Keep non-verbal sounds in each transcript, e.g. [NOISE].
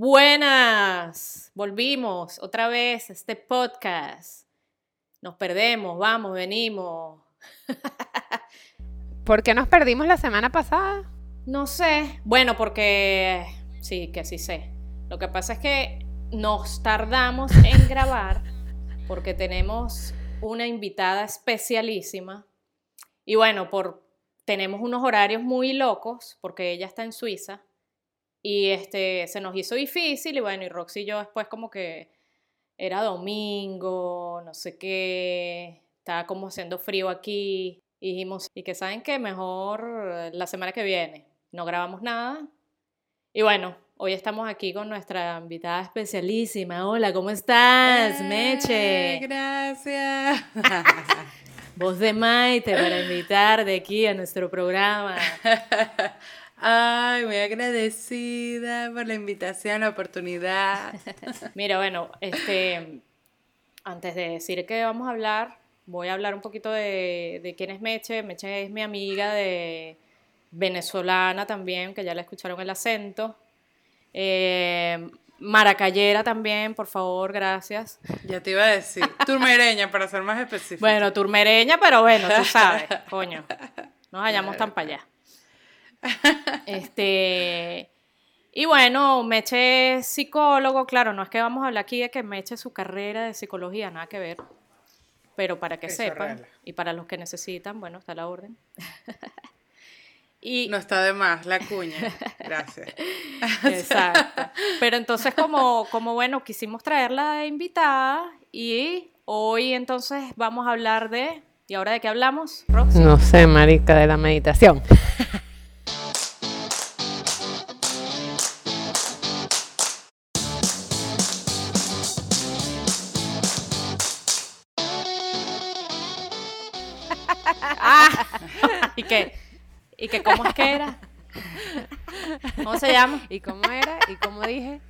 Buenas, volvimos otra vez a este podcast. Nos perdemos, vamos, venimos. [LAUGHS] ¿Por qué nos perdimos la semana pasada? No sé. Bueno, porque sí, que sí sé. Lo que pasa es que nos tardamos en grabar porque tenemos una invitada especialísima. Y bueno, por tenemos unos horarios muy locos porque ella está en Suiza y este, se nos hizo difícil y bueno, y Roxy y yo después como que era domingo, no sé qué, estaba como haciendo frío aquí. Y dijimos, y que saben que mejor la semana que viene. No grabamos nada. Y bueno, hoy estamos aquí con nuestra invitada especialísima. Hola, ¿cómo estás, Meche? Gracias. [LAUGHS] Voz de Maite para invitar de aquí a nuestro programa. [LAUGHS] Ay, muy agradecida por la invitación, la oportunidad. [LAUGHS] Mira, bueno, este, antes de decir que vamos a hablar, voy a hablar un poquito de, de quién es Meche. Meche es mi amiga de venezolana también, que ya la escucharon el acento. Eh, Maracayera también, por favor, gracias. Ya te iba a decir. Turmereña, para ser más específico. Bueno, turmereña, pero bueno, tú sabes, [LAUGHS] coño. Nos hallamos tan para allá. Este. Y bueno, Meche es psicólogo, claro, no es que vamos a hablar aquí de que Meche su carrera de psicología, nada que ver. Pero para que Eso sepan, real. y para los que necesitan, bueno, está la orden. [LAUGHS] y No está de más, la cuña. Gracias. [LAUGHS] Exacto. Pero entonces, como, como bueno, quisimos traerla de invitada y hoy entonces vamos a hablar de. ¿Y ahora de qué hablamos, Roxy? No sé, marica, de la meditación. [LAUGHS] ¿y qué? ¿Y qué cómo es que era? ¿Cómo se llama? ¿Y cómo era? ¿Y cómo dije?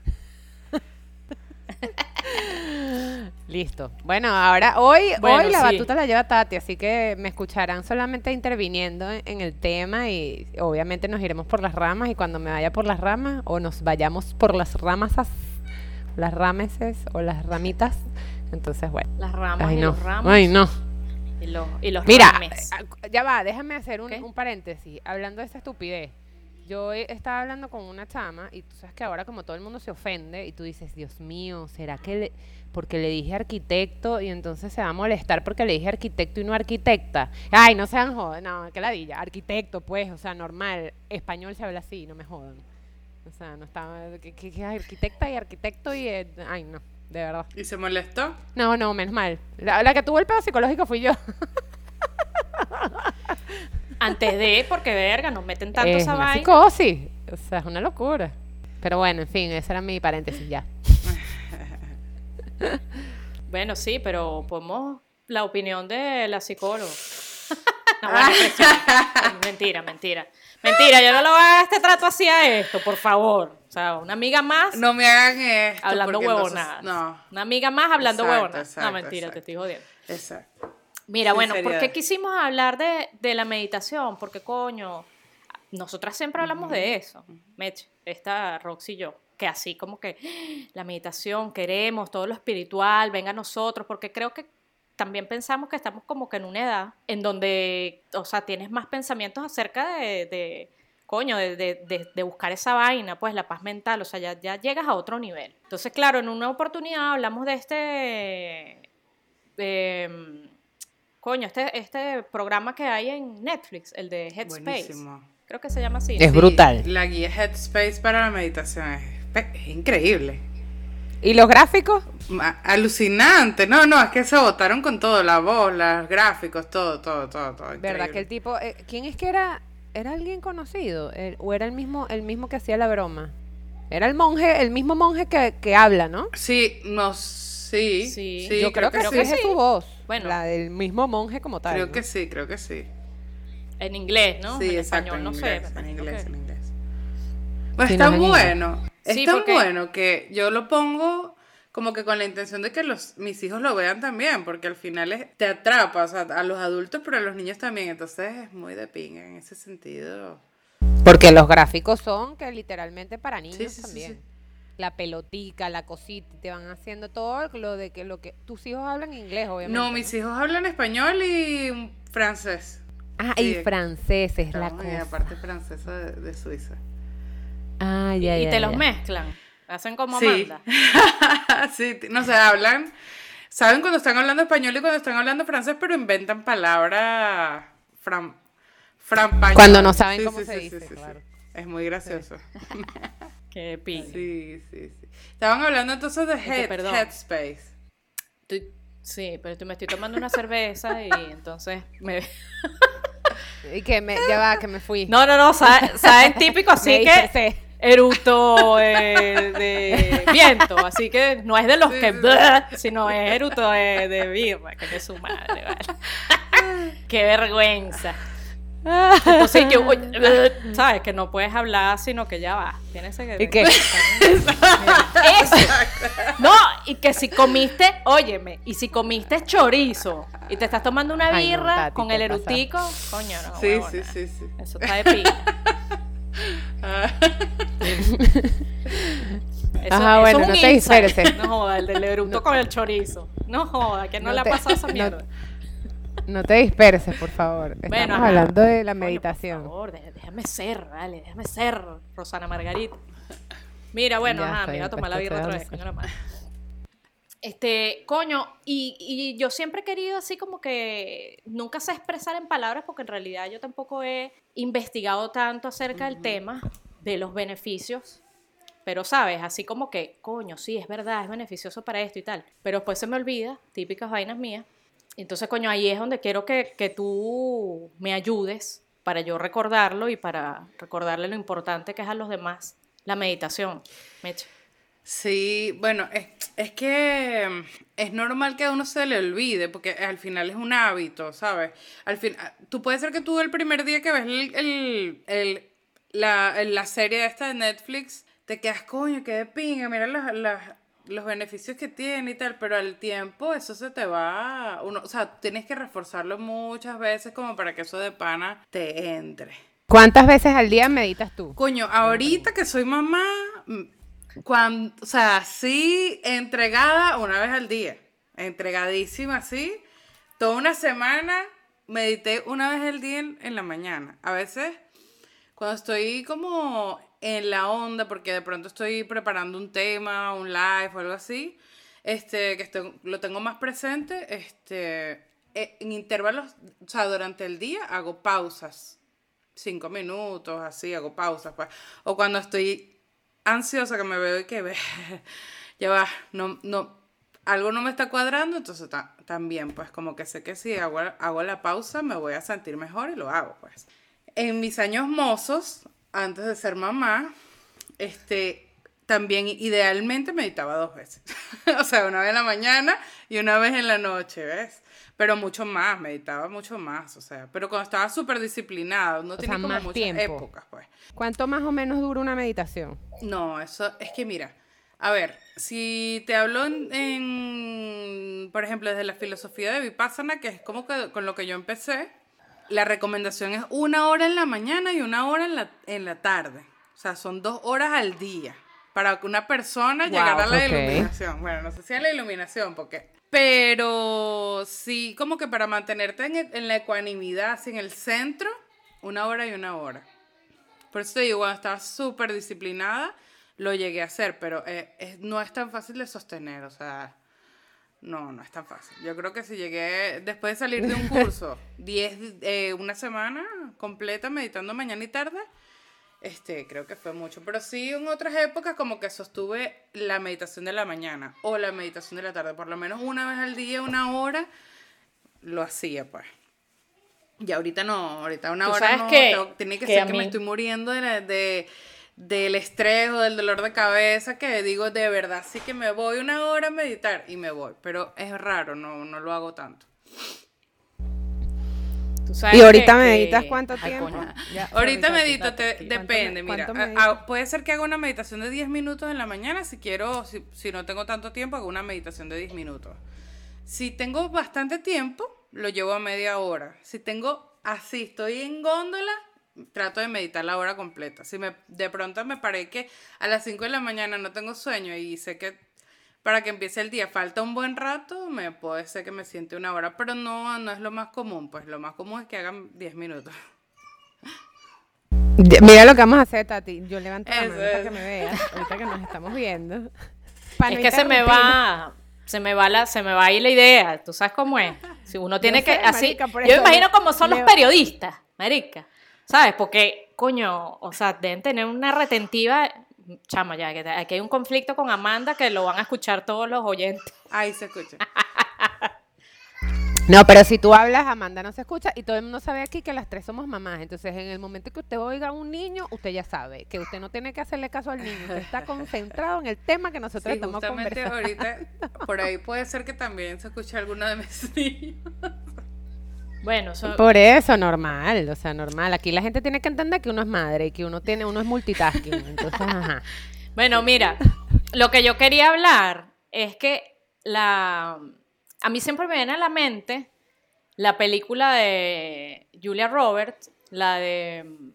Listo. Bueno, ahora hoy, Bueno, hoy la sí. batuta la lleva Tati, así que me escucharán solamente interviniendo en, en el tema y obviamente nos iremos por las ramas y cuando me vaya por las ramas o nos vayamos por las ramas, las rameses o las ramitas, entonces bueno. Las ramas Ay y no. los ramos. Ay no. Y los, y los Mira, eh, ya va, déjame hacer un, paréntesis. Hablando de esta estupidez. Yo estaba hablando con una chama y tú sabes que ahora como todo el mundo se ofende y tú dices, Dios mío, ¿será que le- porque le dije arquitecto y entonces se va a molestar porque le dije arquitecto y no arquitecta? Ay, no sean jodan, no, que ladilla, arquitecto pues, o sea, normal, español se habla así, no me jodan. O sea, no estaba, que, que- que arquitecta y arquitecto y, eh, ay no, de verdad. ¿Y se molestó? No, no, menos mal. La, la que tuvo el pedo psicológico fui yo. Antes de, porque verga, nos meten tanto es esa una vaina. psicosis. O sea, es una locura. Pero bueno, en fin, ese era mi paréntesis ya. [LAUGHS] Bueno, sí, pero podemos la opinión de la psicóloga. [LAUGHS] No, buena expresión. mentira, mentira. Mentira, yo no lo voy a dar este trato así a esto, por favor. O sea, una amiga más No me hagan esto. hablando huevonadas. No, Una amiga más hablando Exacto, huevonadas. No, exacto, mentira, exacto. te estoy jodiendo. exacto. Mira, bueno, ¿por qué quisimos hablar de, de la meditación? Porque, coño, nosotras siempre hablamos de eso, Meche, esta Roxy y yo, que así como que ¡ah! la meditación, queremos todo lo espiritual, venga a nosotros, porque creo que también pensamos que estamos como que en una edad en donde, o sea, tienes más pensamientos acerca de, de coño, de, de- de- de buscar esa vaina, pues la paz mental, o sea, ya, ya llegas a otro nivel. Entonces, claro, en una oportunidad hablamos de este... em, coño, este, este programa que hay en Netflix, el de Headspace. Buenísimo. Creo que se llama así. Es brutal. La guía Headspace para la meditación es increíble. ¿Y los gráficos? Alucinante. No, no, es que se votaron con todo, la voz, los gráficos, todo, todo, todo, todo. ¿Verdad que el tipo... eh, ¿Quién es que era? ¿Era alguien conocido? El- ¿O era el mismo, el mismo que hacía la broma? Era el monje, el mismo monje que, que habla, ¿no? Sí, no, sí. Sí, sí, Yo creo, que, creo sí que es su voz. Bueno. La del mismo monje como tal. Creo ¿no? que sí, creo que sí. En inglés, ¿no? Sí, en exacto, español, en no inglés, sé. en inglés, en inglés. Pues es tan bueno, es Sí, tan porque- bueno que yo lo pongo como que con la intención de que los, mis hijos lo vean también, porque al final es- te atrapa, o sea, a los adultos, pero a los niños también, entonces es muy de pinga en ese sentido. Porque los gráficos son que literalmente para niños Sí, también. sí. la pelotica, la cosita, te van haciendo todo lo de que lo que tus hijos hablan inglés, obviamente. No, mis hijos hablan español y francés. Ah, y francés es la cosa. la parte francesa de, de Suiza. Ah, ya, y ya, te los ya. mezclan. Hacen como Sí. manda. [LAUGHS] sí, no sé, hablan, saben cuando están hablando español y cuando están hablando francés, pero inventan palabras fran, frampañolas. Cuando no saben cómo se dice, claro. Es muy gracioso. [LAUGHS] Qué pin. Sí, sí, sí. Estaban hablando entonces de head, perdón. Headspace. Sí, pero estoy- me estoy tomando una cerveza y entonces me... [LAUGHS] Y que me, ya va, que me fui. No, no, no, sa- saben típico así que. Eruto eh, de viento, así que no es de los Sí, que sí, blah, sino es eruto de, de birra, que es su madre, vale. [LAUGHS] Qué vergüenza. [LAUGHS] Entonces yo, sabes que no puedes hablar, sino que ya va, tienes que ¿Y qué? Eso. No, y que si comiste, óyeme, y si comiste chorizo y te estás tomando una Ay, no, birra Tati, con el erutico, coño, no. Sí, huevona. sí, sí, sí. Eso está de pila. [LAUGHS] Ah, [LAUGHS] Eso, Ajá, eso bueno, no te disperses. No joda, el del eruto con el chorizo. No joda, que no, No le ha pasado esa [LAUGHS] no- mierda. No te disperses, por favor. Estamos Bueno, hablando de la Coño, meditación. por favor, dé- déjame ser, vale, déjame ser, Rosana Margarita. Mira, bueno, Ya, ajá, me iba a tomar la birra otra vez, coño la madre. Este, coño, y, y yo siempre he querido así como que nunca sé expresar en palabras porque en realidad yo tampoco he investigado tanto acerca del tema de los beneficios, pero sabes, así como que, coño, sí, es verdad, es beneficioso para esto y tal, pero después se me olvida, típicas vainas mías, entonces, coño, ahí es donde quiero que, que tú me ayudes para yo recordarlo y para recordarle lo importante que es a los demás la meditación. Meche. Sí, bueno, es, es que es normal que a uno se le olvide, porque al final es un hábito, ¿sabes? Al fin, ah, tú puede ser que tú el primer día que ves el, el- el- la, la serie esta de Netflix, te quedas, coño, qué de pinga, mira las- las- los beneficios que tiene y tal, pero al tiempo eso se te va, uno, o sea, tienes que reforzarlo muchas veces como para que eso de pana te entre. ¿Cuántas veces al día meditas tú? Coño, ahorita que soy mamá, cuando, o sea, sí, entregada una vez al día. Entregadísima, sí. Toda una semana medité una vez al día en, la mañana. A veces, cuando estoy como en la onda, porque de pronto estoy preparando un tema, un live o algo así, este, que estoy- lo tengo más presente, este, eh, en intervalos, o sea, durante el día hago pausas cinco minutos, así, hago pausas, pues. O cuando estoy ansiosa que me veo y que ve, [LAUGHS] ya va, no, no, algo no me está cuadrando, entonces ta- también, pues, como que sé que si hago, hago la pausa me voy a sentir mejor y lo hago, pues. En mis años mozos, antes de ser mamá, este, también idealmente meditaba dos veces. [LAUGHS] o sea, una vez en la mañana y una vez en la noche, ¿ves? Pero mucho más, meditaba mucho más, o sea, pero cuando estaba súper disciplinada, no tenía sea, como más muchas tiempo. épocas, pues. ¿Cuánto más o menos dura una meditación? No, eso es que mira, a ver, si te hablo en, en, por ejemplo, desde la filosofía de Vipassana, que es como que con lo que yo empecé, la recomendación es una hora en la mañana y una hora en la, en la tarde. O sea, son dos horas al día para que una persona Wow, llegara a la iluminación. Bueno, no sé si a la iluminación, porque... Pero sí, como que para mantenerte en, el- en la ecuanimidad, así en el centro, una hora y una hora. Por eso te digo, cuando estaba súper disciplinada, lo llegué a hacer, pero eh, es- no es tan fácil de sostener, o sea, no, no es tan fácil. Yo creo que si llegué, después de salir de un [LAUGHS] curso, 10, eh, una semana completa meditando mañana y tarde, este, creo que fue mucho. Pero sí, en otras épocas como que sostuve la meditación de la mañana o la meditación de la tarde, por lo menos una vez al día, una hora, lo hacía, pues. Y ahorita no, ahorita una hora no, que- tengo- tiene que, que ser que me estoy muriendo de, la- de- del estrés o del dolor de cabeza, que digo, de verdad, sí que me voy una hora a meditar y me voy, pero es raro, no, no lo hago tanto. Tú sabes ¿Y ahorita que- meditas que- cuánto tiempo? Ya, Ahorita medito, te- Tati. ¿Cuánto me- depende, mira. cuánto a- meditas? a- puede ser que haga una meditación de 10 minutos en la mañana, si quiero, si, si no tengo tanto tiempo, hago una meditación de 10 minutos. Si tengo bastante tiempo, lo llevo a media hora. Si tengo así, estoy en góndola, trato de meditar la hora completa. Si me, de pronto me paré que a las 5 de la mañana no tengo sueño y sé que para que empiece el día falta un buen rato, me puede ser que me siente una hora, pero no, no es lo más común, pues lo más común es que hagan 10 minutos. Mira lo que vamos a hacer, Tati. Yo levanto la mano para es. que me veas, ahorita que nos estamos viendo. Para Es no que se me va, se me va la, se me va ahí la idea. ¿Tú sabes cómo es? Si uno tiene Yo que sé, así, marica, por yo me imagino cómo son los periodistas, marica. ¿Sabes? Porque coño, o sea, deben tener una retentiva chama ya, que aquí hay un conflicto con Amanda que lo van a escuchar todos los oyentes. [LAUGHS] Ahí se escucha. [LAUGHS] No, pero si tú hablas, Amanda no se escucha y todo el mundo sabe aquí que las tres somos mamás. Entonces, en el momento que usted oiga a un niño, usted ya sabe que usted no tiene que hacerle caso al niño. Usted está concentrado en el tema que nosotros Sí, estamos justamente conversando. ahorita, por ahí puede ser que también se escuche alguno de mis [LAUGHS] niños. Bueno, so- Por eso, normal, o sea, normal. Aquí la gente tiene que entender que uno es madre y que uno tiene, uno es multitasking. Entonces, [LAUGHS] ajá. Bueno, mira, lo que yo quería hablar es que la a mí siempre me viene a la mente la película de Julia Roberts, la de mm,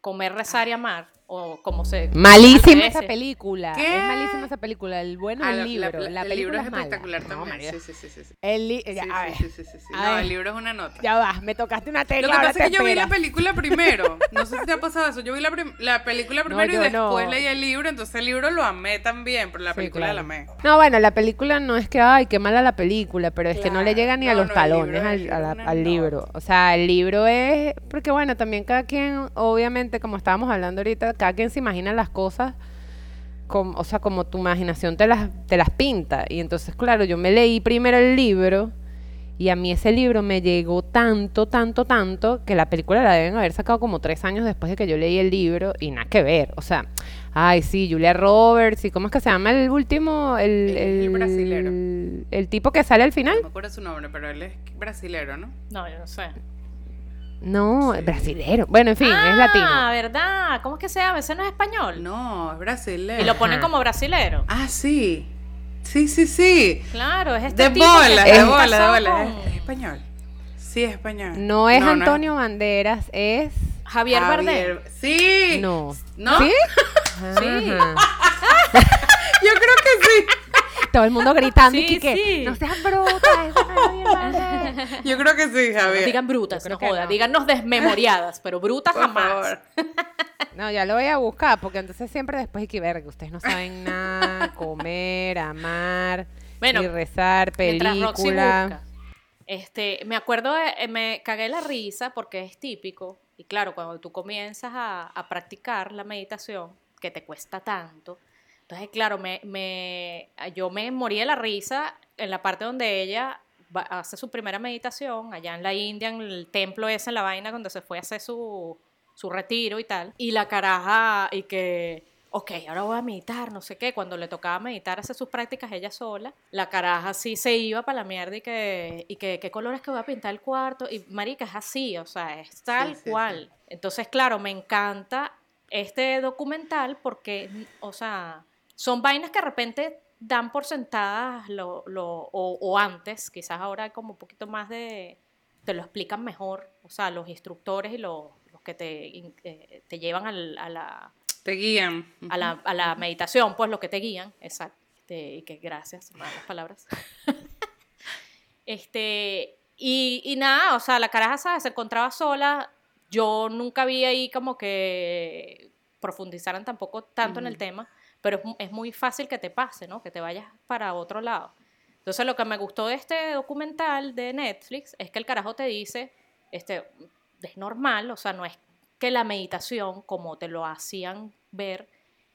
Comer, rezar y amar o como se Malísima esa película. ¿Qué? Es malísima esa película. El bueno Ah, es la- el libro. La, la- el película libro es es mala. espectacular No, también. María. sí, sí, sí, sí. El li- Sí, ya, a ver, sí, sí, sí, sí. A No, ver. el libro es una nota. ya va, me tocaste una tecla. Lo que pasa es que yo vi la película primero. [LAUGHS] No sé si te ha pasado eso. Yo vi la, prim- la película primero y después no. leí el libro. Entonces el libro lo amé también, pero la Sí, película claro. la amé. No, bueno, la película no es que, ay, qué mala la película, pero es que no le llega ni a No, los no, talones libro- al, libro al. O sea, el libro es, porque bueno, también cada quien, obviamente, como estábamos hablando ahorita, cada quien se imagina las cosas, como, o sea, como tu imaginación te las, te las pinta. Y entonces, claro, yo me leí primero el libro. Y a mí ese libro me llegó tanto, tanto, tanto, que la película la deben haber sacado como tres años después de que yo leí el libro y nada que ver. O sea, ay, sí, Julia Roberts, y ¿cómo es que se llama el último? El, El- el brasilero. el, el tipo que sale al final. No me acuerdo su nombre, pero él es brasilero, ¿no? No, yo no sé. No, Sí. es brasilero. Bueno, en fin, es Ah, latino. ¿verdad? ¿Cómo es que se llama? Ese no es español. No, es brasilero. Y lo ponen Ajá. como brasilero. Ah, sí. Sí, sí, sí. Claro, es este De tipo que bola, de bola, de bola. con Es, es español. Sí, es español. No es No, no Antonio Banderas, es... Javier, Bardem. Javier- Sí. No. ¿No? Sí. [LAUGHS] Yo creo que sí. Todo el mundo gritando y [LAUGHS] Sí, que, sí. no seas bruta, eso no es Javier [LAUGHS] Bardem". [LAUGHS] Yo creo que sí, Javier. Digan brutas, no joda. no. Díganos desmemoriadas, pero brutas Por jamás. favor. No, ya lo voy a buscar, porque entonces siempre después hay que ver que ustedes no saben nada, comer, amar, Bueno, y rezar, película. Este, me acuerdo, de- eh, me cagué la risa porque es típico. Y claro, cuando tú comienzas a, a practicar la meditación, que te cuesta tanto, entonces, claro, me, me, yo me morí de la risa en la parte donde ella va- hace su primera meditación, allá en la India, en el templo ese, en la vaina, donde se fue a hacer su, su retiro y tal. Y la caraja, y que, ok, ahora voy a meditar, no sé qué. Cuando le tocaba meditar, hacer sus prácticas ella sola, la caraja sí se iba para la mierda y que, y que, ¿qué colores que voy a pintar el cuarto? Y marica, es así, o sea, es tal sí, sí. cual. Entonces, claro, me encanta este documental porque, o sea, son vainas que de repente dan por sentadas lo, lo- o, o antes, quizás ahora hay como un poquito más de, te lo explican mejor, o sea, los instructores y los, los que te, eh, te llevan al- a, la, Te guían. a, la, a la meditación, pues los que te guían, exacto, este, y que gracias, malas palabras. [LAUGHS] este, y, y nada, o sea, la caraja, ¿sabes? Se encontraba sola, yo nunca vi ahí como que profundizaran tampoco tanto en el tema, pero es, mu- es muy fácil que te pase, ¿no? Que te vayas para otro lado. Entonces, lo que me gustó de este documental de Netflix es que el carajo te dice, este, es normal, o sea, no es que la meditación, como te lo hacían ver,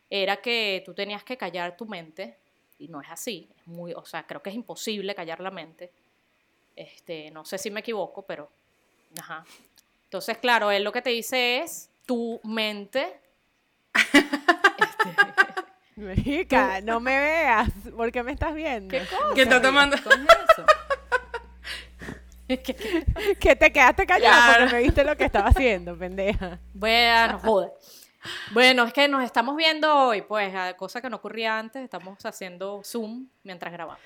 era que tú tenías que callar tu mente, y no es así, es muy, o sea, creo que es imposible callar la mente. Este, no sé si me equivoco, pero ajá. Entonces, claro, él lo que te dice es tu mente [LAUGHS] Marica, no me veas, ¿por qué me estás viendo? ¿Qué cosa? ¿Qué está tomando? ¿Qué coño es eso? [LAUGHS] ¿Qué- Que te quedaste callada Claro. porque me viste lo que estaba haciendo, pendeja. Bueno, joder. Bueno, es que nos estamos viendo hoy, pues, a- cosa que no ocurría antes, estamos haciendo Zoom mientras grabamos.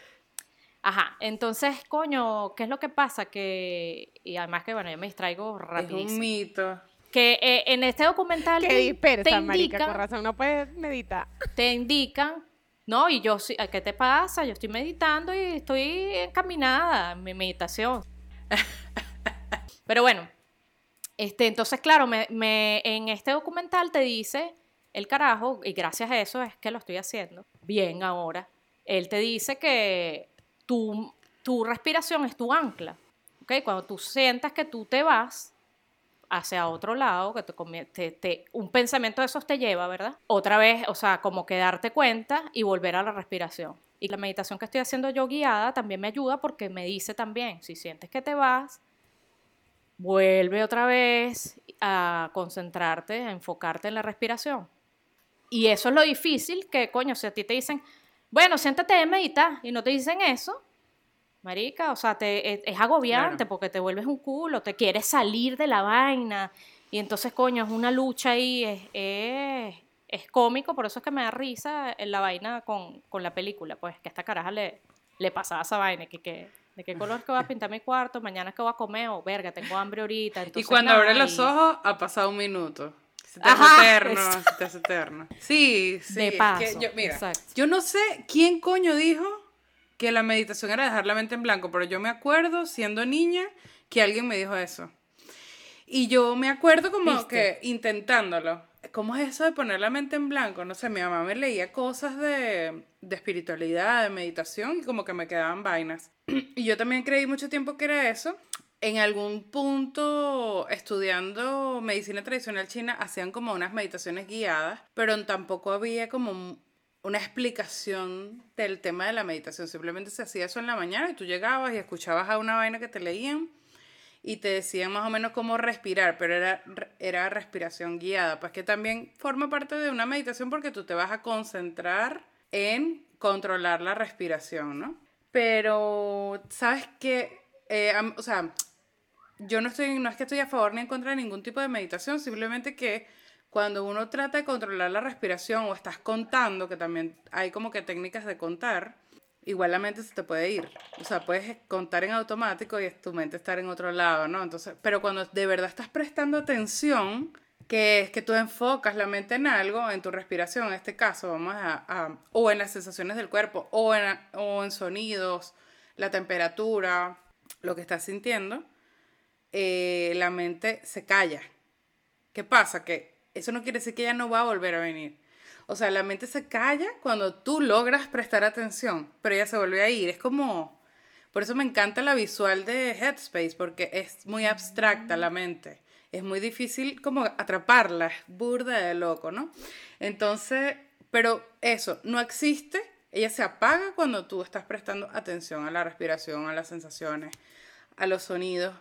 Ajá, entonces, coño, ¿qué es lo que pasa? Que, y además que, bueno, yo me distraigo Es un rapidísimo. mito. Que eh, en este documental Que te- dispersa, te marica, indican, con razón, no puedes meditar. te indican, no, y yo, ¿qué te pasa? Yo estoy meditando y estoy encaminada en mi meditación. [LAUGHS] Pero bueno, este, entonces, claro, me, me- en este documental te dice el carajo, y gracias a eso es que lo estoy haciendo bien ahora. Él te dice que tu, tu respiración es tu ancla. ¿ok? Cuando tú sientas que tú te vas hacia otro lado, que te, te- te- un pensamiento de esos te lleva, ¿verdad? Otra vez, o sea, como que darte cuenta y volver a la respiración. Y la meditación que estoy haciendo yo guiada también me ayuda porque me dice también, si sientes que te vas, vuelve otra vez a concentrarte, a enfocarte en la respiración. Y eso es lo difícil, que coño, si a ti te dicen, bueno, siéntate a meditar y no te dicen eso, marica, o sea, te, es, es agobiante Claro. porque te vuelves un culo, te quieres salir de la vaina y entonces, coño, es una lucha ahí, es, es, es cómico, por eso es que me da risa en la vaina con, con la película, pues que a esta caraja le, le pasaba esa vaina, que, que de qué color que voy a [LAUGHS] pintar mi cuarto, mañana que voy a comer, o verga, tengo hambre ahorita. Y cuando nada, abre los ojos, ha pasado un minuto. Se te hace Ajá, eterno, se te hace eterno. Sí, sí. De que paso, yo, mira, exacto. yo no sé quién coño dijo que la meditación era dejar la mente en blanco, pero yo me acuerdo, siendo niña, que alguien me dijo eso. Y yo me acuerdo como ¿Viste? que intentándolo. ¿Cómo es eso de poner la mente en blanco? No sé, mi mamá me leía cosas de, de espiritualidad, de meditación, y como que me quedaban vainas. [CLEARS THROAT] Y yo también creí mucho tiempo que era eso. En algún punto, estudiando medicina tradicional china, hacían como unas meditaciones guiadas, pero tampoco había como una explicación del tema de la meditación. Simplemente se hacía eso en la mañana y tú llegabas y escuchabas a una vaina que te leían y te decían más o menos cómo respirar, pero era, era respiración guiada, pues que también forma parte de una meditación porque tú te vas a concentrar en controlar la respiración, ¿no? Pero, ¿sabes qué? Eh, o sea, yo no estoy, no es que estoy a favor ni en contra de ningún tipo de meditación, simplemente que cuando uno trata de controlar la respiración o estás contando, que también hay como que técnicas de contar, igual la mente se te puede ir. O sea, puedes contar en automático y tu mente estar en otro lado, ¿no? Entonces, pero cuando de verdad estás prestando atención, que es que tú enfocas la mente en algo, en tu respiración, en este caso, vamos a, a- o en las sensaciones del cuerpo, o en, o en sonidos, la temperatura, lo que estás sintiendo, eh, la mente se calla. ¿Qué pasa? Que eso no quiere decir que ella no va a volver a venir. O sea, la mente se calla cuando tú logras prestar atención, pero ella se vuelve a ir. Es como... Por eso me encanta la visual de Headspace, porque es muy abstracta la mente. Es muy difícil como atraparla, es burda de loco, ¿no? Entonces, pero eso, no existe. Ella se apaga cuando tú estás prestando atención a la respiración, a las sensaciones, a los sonidos.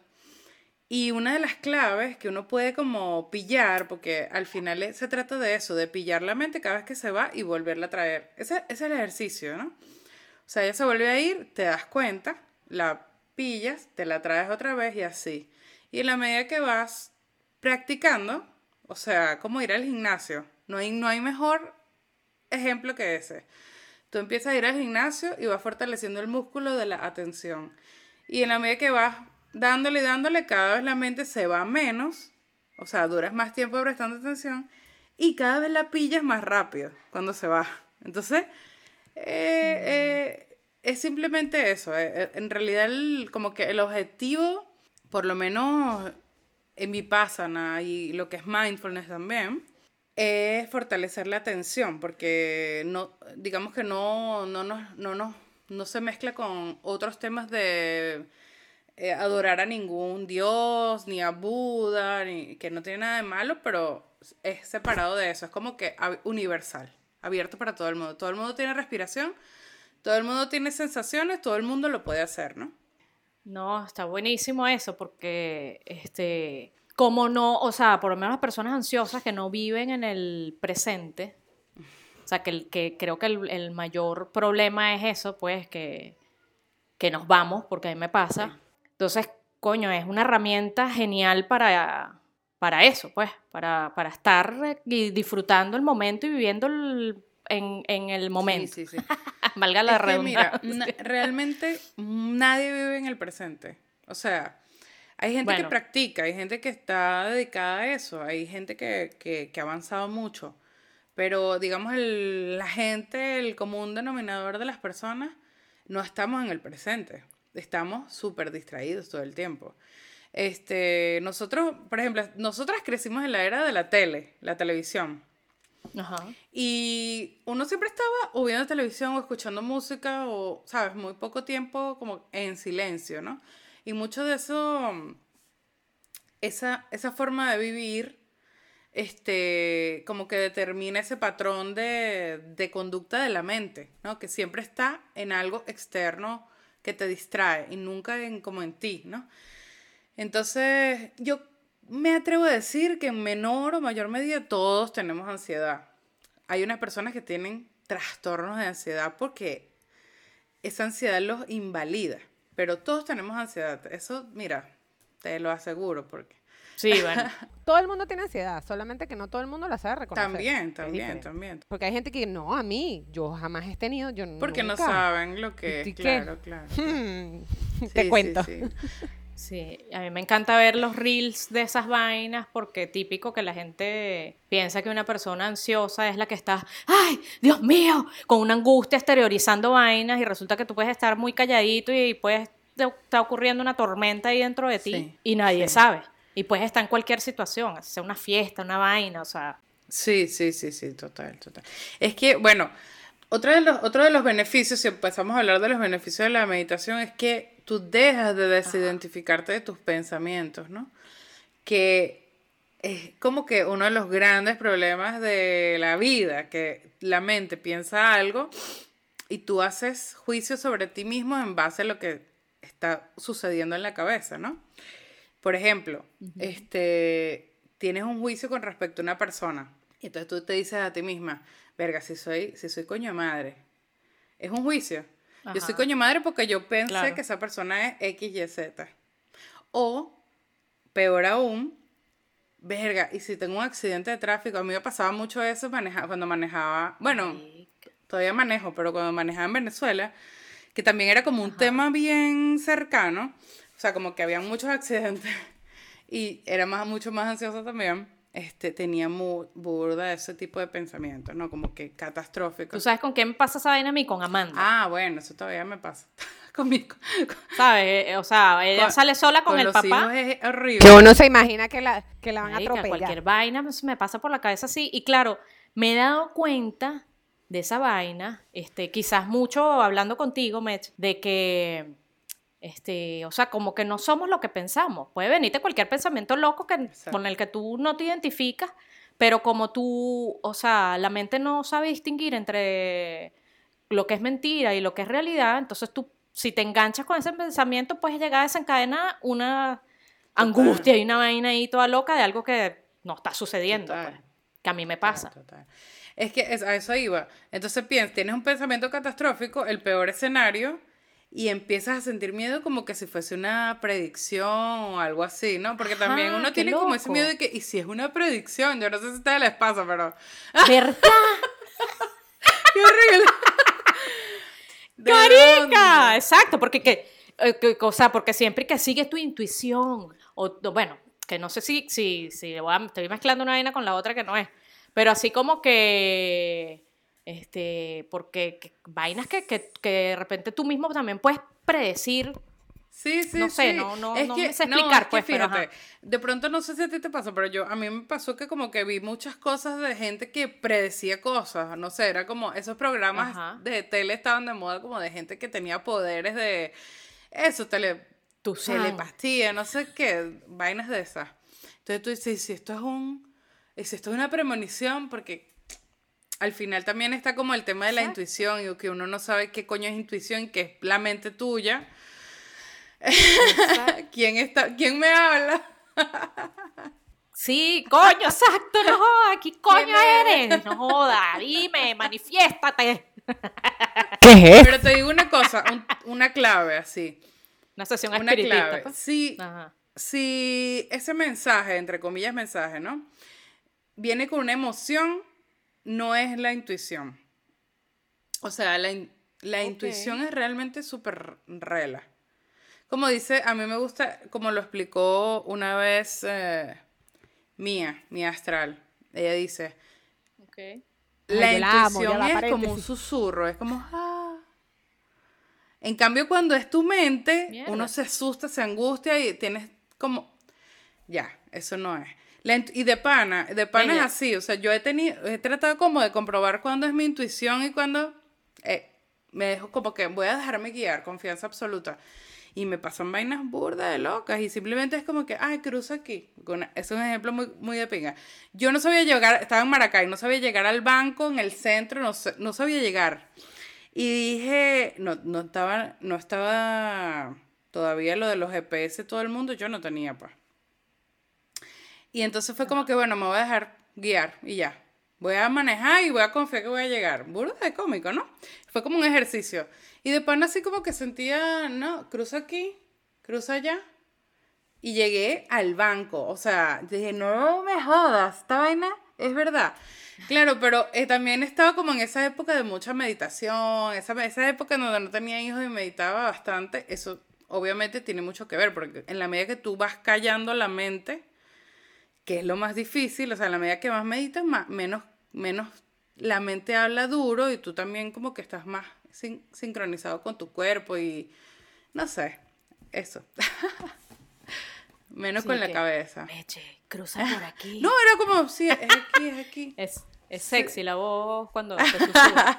Y una de las claves que uno puede como pillar, porque al final se trata de eso, de pillar la mente cada vez que se va y volverla a traer. Ese, ese es el ejercicio, ¿no? O sea, ella se vuelve a ir, te das cuenta, la pillas, te la traes otra vez y así. Y en la medida que vas practicando, o sea, como ir al gimnasio, no hay, no hay mejor ejemplo que ese. Tú empiezas a ir al gimnasio y vas fortaleciendo el músculo de la atención. Y en la medida que vas dándole y dándole, cada vez la mente se va menos, o sea, duras más tiempo prestando atención y cada vez la pillas más rápido cuando se va. Entonces, eh, eh, es simplemente eso. eh, eh, en realidad, el- como que el objetivo, por lo menos en mi pasana y lo que es mindfulness también, es fortalecer la atención, porque no, digamos que no, no, nos- no, nos- no se mezcla con otros temas de eh, adorar a ningún dios, ni a Buda, ni, que no tiene nada de malo, pero es separado de eso, es como que universal, abierto para todo el mundo. Todo el mundo tiene respiración, todo el mundo tiene sensaciones, todo el mundo lo puede hacer, ¿no? No, está buenísimo eso, porque este, como no, o sea, por lo menos las personas ansiosas que no viven en el presente, o sea, que, que creo que el, el mayor problema es eso, pues, que, que nos vamos, porque a mí me pasa. Entonces, coño, es una herramienta genial para, para eso, pues, para, para estar y disfrutando el momento y viviendo el- en, en el momento. Sí, sí, sí. [LAUGHS] Valga la Es que, mira, redundancia. na- realmente nadie vive en el presente. O sea, Hay gente que practica, hay gente que está dedicada a eso, hay gente que, que- que ha avanzado mucho, pero digamos el- la gente, el común denominador de las personas, no estamos en el presente, estamos súper distraídos todo el tiempo. Este, nosotros, por ejemplo, nosotras crecimos en la era de la tele, la televisión. Ajá. Y uno siempre estaba o viendo televisión o escuchando música o, sabes, muy poco tiempo como en silencio, ¿no? Y mucho de eso, esa, esa forma de vivir, este, como que determina ese patrón de, de conducta de la mente, ¿no? Que siempre está en algo externo que te distrae y nunca en, como en ti, ¿no? Entonces, yo me atrevo a decir que en menor o mayor medida todos tenemos ansiedad. Hay unas personas que tienen trastornos de ansiedad porque esa ansiedad los invalida, pero todos tenemos ansiedad. Eso, mira, te lo aseguro porque Sí, bueno. [LAUGHS] Todo el mundo tiene ansiedad, solamente que no todo el mundo la sabe reconocer. también, también, también. Porque hay gente que no, a mí, yo jamás he tenido, yo Porque no saben lo que ¿Y es, qué? claro, claro. Hmm, [LAUGHS] Sí, Te cuento. sí. Sí, a mí me encanta ver los reels de esas vainas porque típico que la gente piensa que una persona ansiosa es la que está, ay, Dios mío, con una angustia exteriorizando vainas y resulta que tú puedes estar muy calladito y puedes está ocurriendo una tormenta ahí dentro de ti Sí, y nadie sí. sabe. Y puedes estar en cualquier situación, sea una fiesta, una vaina, o sea, Sí, sí, sí, sí, total, total. Es que, bueno, otro de los, otro de los beneficios, si empezamos a hablar de los beneficios de la meditación, es que tú dejas de desidentificarte de tus pensamientos, ¿no? Que es como que uno de los grandes problemas de la vida, que la mente piensa algo y tú haces juicio sobre ti mismo en base a lo que está sucediendo en la cabeza, ¿no? Por ejemplo, este, tienes un juicio con respecto a una persona. Y entonces tú te dices a ti misma, verga, si soy, si soy coño de madre. Es un juicio. Yo soy coño de madre porque yo pensé Claro. que esa persona es X, Y, Z. O, peor aún, verga, y si tengo un accidente de tráfico, a mí me pasaba mucho eso maneja- cuando manejaba, bueno, todavía manejo, pero cuando manejaba en Venezuela, que también era como un tema bien cercano, o sea, como que había muchos accidentes [LAUGHS] y era más, mucho más ansiosa también, este, tenía mu- burda ese tipo de pensamientos, ¿no? Como que catastróficos. ¿tú sabes con qué me pasa esa vaina a mí? Con Amanda. Ah, bueno, eso todavía me pasa. [LAUGHS] Conmigo. ¿Sabes? Eh, O sea, ella Con- sale sola con, el los papá. hijos es horrible. Que uno se imagina que la, que la van a Marica, atropellar. cualquier vaina me pasa por la cabeza así. Y claro, me he dado cuenta de esa vaina, este, quizás mucho hablando contigo, Mech, de que, este, o sea, como que no somos lo que pensamos. Puede venirte cualquier pensamiento loco que, Exacto. con el que tú no te identificas, pero como tú, o sea, la mente no sabe distinguir entre lo que es mentira y lo que es realidad, entonces tú, si te enganchas con ese pensamiento, puedes llegar a desencadenar una angustia y una vaina ahí toda loca de algo que no está sucediendo, pues, que a mí me pasa. Total, total. Es que es- a eso iba. Entonces piensas, tienes un pensamiento catastrófico, el peor escenario, y empiezas a sentir miedo como que si fuese una predicción o algo así, ¿no? Porque también uno tiene como ese miedo de que, ¿y si es una predicción? Yo no sé si a ustedes les pasa, pero... ¿Verdad? [LAUGHS] ¡Qué horrible! [LAUGHS] ¿De ¡Carica! dónde? Exacto, porque que, eh, que- o sea, porque siempre que sigues tu intuición, o o, bueno, que no sé si, si, si voy a- estoy mezclando una vaina con la otra que no es, pero así como que, este, porque que- vainas que, que, que de repente tú mismo también puedes predecir Sí, sí, No sé, sí. no- no- Es no que- me sé no, explicar, es que pues, pero fíjate, ajá. de pronto no sé si a ti te pasa, pero yo, a mí me pasó que como que vi muchas cosas de gente que predecía cosas, no sé, era como, esos programas Ajá. de tele estaban de moda como de gente que tenía poderes de, eso, tele, sabes. telepastía, no sé qué, vainas de esas. Entonces tú dices, "¿Y si esto es un, si esto es una premonición, porque al final también está como el tema de la Exacto. intuición y que uno no sabe qué coño es intuición, que es la mente tuya. [LAUGHS] ¿Quién está? ¿Quién me habla? Sí, coño, exacto, no jodas, ¿qué [LAUGHS] coño ¿Quién eres? No jodas, dime, manifiéstate. [LAUGHS] ¿Qué es? Pero te digo una cosa, un- una clave así. Una sesión Una espiritista. clave. pues. Si, Ajá. si ese mensaje, entre comillas mensaje, ¿no? Viene con una emoción, no es la intuición. O sea, la, in- la intuición es realmente súper rela. como dice, a mí me gusta, como lo explicó una vez eh, Mía, mi astral. Ella dice, Ok. la Ay, yo la amo, ya intuición es como un susurro, es como... "Ah". En cambio, cuando es tu mente, Mierda. uno se asusta, se angustia y tienes como... Ya, eso no es. La y de pana, de pana es así, o sea, yo he tenido, he tratado como de comprobar cuándo es mi intuición y cuándo eh, me dejo como que voy a dejarme guiar, confianza absoluta. Y me pasan vainas burdas de locas y simplemente es como que, ay, cruza aquí. Una- Es un ejemplo muy, muy de pinga. Yo no sabía llegar, estaba en Maracay, no sabía llegar al banco en el centro, no, no sabía llegar. Y dije, no, no estaba, no estaba todavía lo de los GPS, todo el mundo, yo no tenía, pues. Y entonces fue como que, bueno, me voy a dejar guiar y ya. Voy a manejar y voy a confiar que voy a llegar. Burda de cómico, ¿no? Fue como un ejercicio. Y de pana así como que sentía, no, cruza aquí, cruza allá. Y llegué al banco. O sea, dije, no me jodas, esta vaina es verdad. Claro, pero eh, también estaba como en esa época de mucha meditación, esa, esa época donde no tenía hijos y meditaba bastante. Eso obviamente tiene mucho que ver, porque en la medida que tú vas callando la mente, que es lo más difícil, o sea, en la medida que más meditas, más, menos, menos la mente habla duro y tú también como que estás más sin- sincronizado con tu cuerpo y no sé, eso. [LAUGHS] menos Sí, con la cabeza. Meche, cruza por aquí. [LAUGHS] No, era como, sí, es aquí, es aquí. [LAUGHS] Es, es sexy la voz cuando susurra.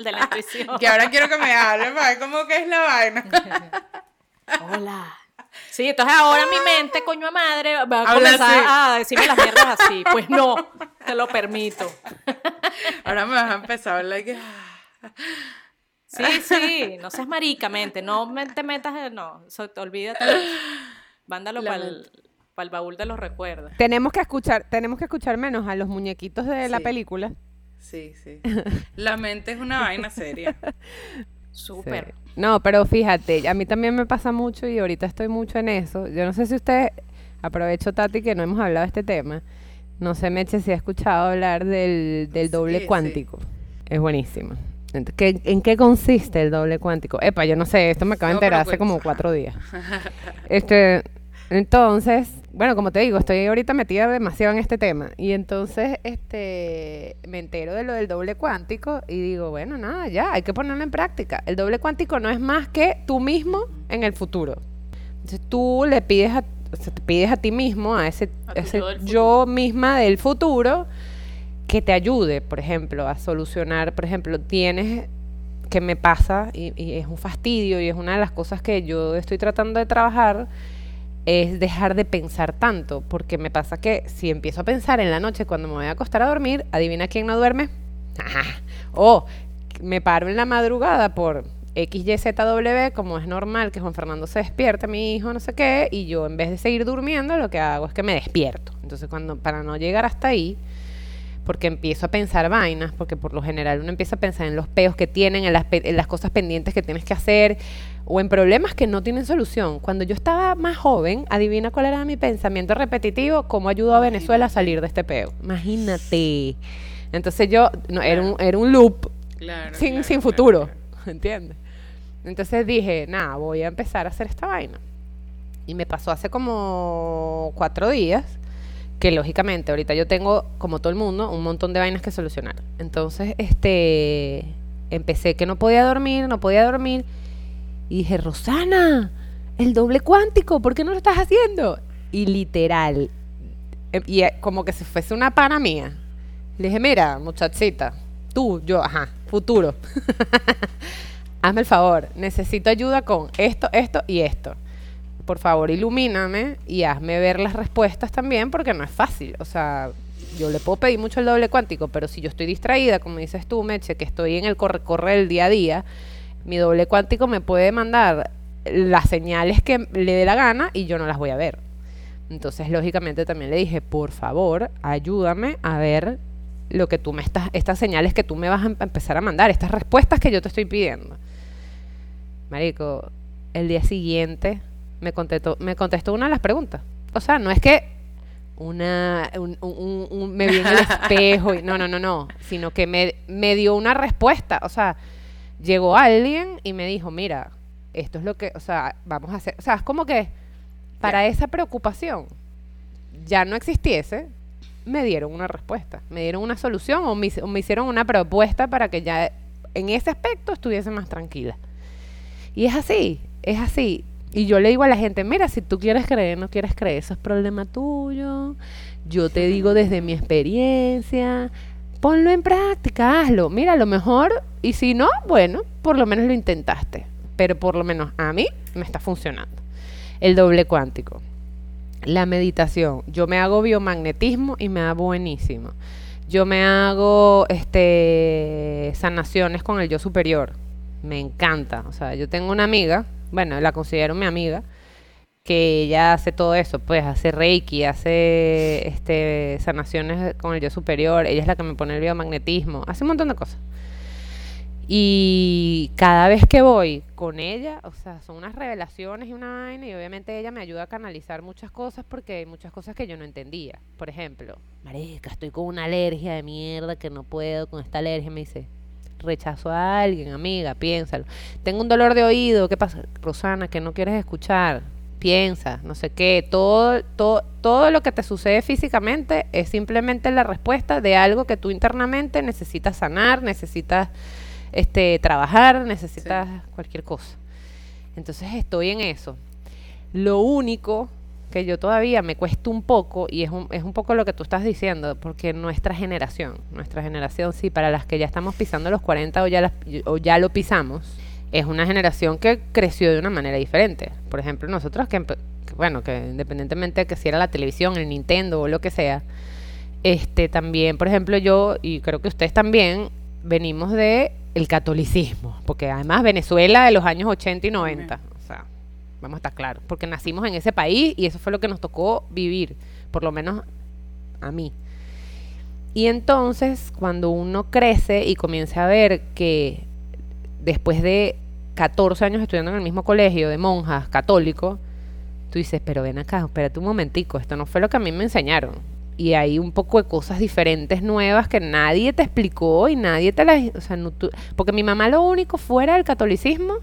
de la intuición. Que ahora quiero que me hable para ver cómo que es la vaina. Hola. Sí, entonces ahora mi mente, coño a madre, va a Habla comenzar así. a decirme las mierdas así. Pues no, te lo permito. Ahora me vas a empezar a hablar que... Sí, sí, no seas marica, mente, no me- te metas, en- no, so- olvídate. Mándalo La para el, baúl de los recuerdos. Tenemos que escuchar, tenemos que escuchar menos a los muñequitos de la película. Sí, sí. La mente es una vaina seria. Súper. No, pero fíjate, a mí también me pasa mucho y ahorita estoy mucho en eso. Yo no sé si usted, aprovecho Tati que no hemos hablado de este tema, no sé Meche si ha escuchado hablar del, del doble Sí, sí. cuántico. Es buenísimo. Ent- ¿qué- ¿En qué consiste el doble cuántico? Epa, yo no sé, esto me acabo de No, enterar hace como cuatro días. [LAUGHS] Este, entonces, bueno, como te digo, estoy ahorita metida demasiado en este tema. Y entonces, este, me entero de lo del doble cuántico y digo, bueno, nada, ya, hay que ponerlo en práctica. El doble cuántico no es más que tú mismo en el futuro. Entonces, tú le pides a, o sea, te pides a ti mismo, a ese, A ese yo misma del futuro, que te ayude, por ejemplo, a solucionar, por ejemplo, tienes que me pasa y, y es un fastidio y es una de las cosas que yo estoy tratando de trabajar es dejar de pensar tanto, porque me pasa que si empiezo a pensar en la noche cuando me voy a acostar a dormir, adivina quién no duerme. [LAUGHS] o me paro en la madrugada por XYZW, como es normal que Juan Fernando se despierte, mi hijo, no sé qué, y yo en vez de seguir durmiendo, lo que hago es que me despierto. Entonces, cuando para no llegar hasta ahí, porque empiezo a pensar vainas, porque por lo general uno empieza a pensar en los peos que tienen, en las, pe- en las cosas pendientes que tienes que hacer, o en problemas que no tienen solución. Cuando yo estaba más joven, adivina cuál era mi pensamiento repetitivo, cómo ayudó a Venezuela a salir de este peo. Imagínate. Entonces yo, no, era, un, era un loop Claro. sin, claro, sin futuro. [LAUGHS] ¿entiendes? Entonces dije, nada, voy a empezar a hacer esta vaina. Y me pasó hace como cuatro días, que lógicamente ahorita yo tengo, como todo el mundo, un montón de vainas que solucionar. Entonces, este, empecé que no podía dormir, no podía dormir. Y dije, Rosana, el doble cuántico, ¿por qué no lo estás haciendo? Y literal, eh, y eh, como que si fuese una pana mía. Le dije, mira, muchachita, tú, yo, ajá, futuro. [LAUGHS] Hazme el favor, necesito ayuda con esto, esto y esto. Por favor, ilumíname y hazme ver las respuestas también, porque no es fácil. O sea, yo le puedo pedir mucho el doble cuántico, pero si yo estoy distraída, como dices tú, Meche, que estoy en el corre-corre del día a día, mi doble cuántico me puede mandar las señales que le dé la gana y yo no las voy a ver. Entonces, lógicamente, también le dije, por favor, ayúdame a ver lo que tú me estás, estas señales que tú me vas a em- empezar a mandar, estas respuestas que yo te estoy pidiendo. Marico, el día siguiente me contestó, me contestó una de las preguntas. O sea, no es que una un- un- me vi en el espejo y no, no, no, no, sino que me, me dio una respuesta. O sea, llegó alguien y me dijo, mira, esto es lo que, o sea, vamos a hacer, o sea, es como que para esa preocupación ya no existiese, me dieron una respuesta, me dieron una solución o me, o me hicieron una propuesta para que ya en ese aspecto estuviese más tranquila. Y es así, es así. Y yo le digo a la gente, mira, si tú quieres creer, no quieres creer, eso es problema tuyo. Yo te digo desde mi experiencia, ponlo en práctica, hazlo. Mira, a lo mejor, y si no, bueno, por lo menos lo intentaste. Pero por lo menos a mí me está funcionando. El doble cuántico. La meditación. Yo me hago biomagnetismo y me da buenísimo. Yo me hago este sanaciones con el yo superior. Me encanta. O sea, yo tengo una amiga, bueno, la considero mi amiga, que ella hace todo eso, pues hace reiki, hace este sanaciones con el yo superior, ella es la que me pone el biomagnetismo, hace un montón de cosas. Y cada vez que voy con ella, o sea, son unas revelaciones y una vaina, y obviamente ella me ayuda a canalizar muchas cosas porque hay muchas cosas que yo no entendía. Por ejemplo, Marica, estoy con una alergia de mierda que no puedo con esta alergia. Me dice, rechazo a alguien, amiga, piénsalo. Tengo un dolor de oído, ¿qué pasa? Rosana, que no quieres escuchar, piensa, no sé qué. Todo, todo, todo lo que te sucede físicamente es simplemente la respuesta de algo que tú internamente necesitas sanar, necesitas este, trabajar, necesitas cualquier cosa. Entonces estoy en eso. Lo único que yo todavía me cuesta un poco, y es un, es un poco lo que tú estás diciendo, porque nuestra generación, nuestra generación, sí, para las que ya estamos pisando los 40 o ya, las- o ya lo pisamos, es una generación que creció de una manera diferente. Por ejemplo, nosotros que, que, bueno, que independientemente de que si era la televisión, el Nintendo o lo que sea, este también, por ejemplo, yo, y creo que ustedes también, venimos de el catolicismo, porque además Venezuela de los años 80 y 90, o sea, vamos a estar claros, porque nacimos en ese país y eso fue lo que nos tocó vivir, por lo menos a mí. Y entonces, cuando uno crece y comienza a ver que después de 14 años estudiando en el mismo colegio de monjas católico, tú dices, pero ven acá, espérate un momentico, esto no fue lo que a mí me enseñaron. Y hay un poco de cosas diferentes, nuevas, que nadie te explicó y nadie te las... O porque mi mamá lo único fuera del catolicismo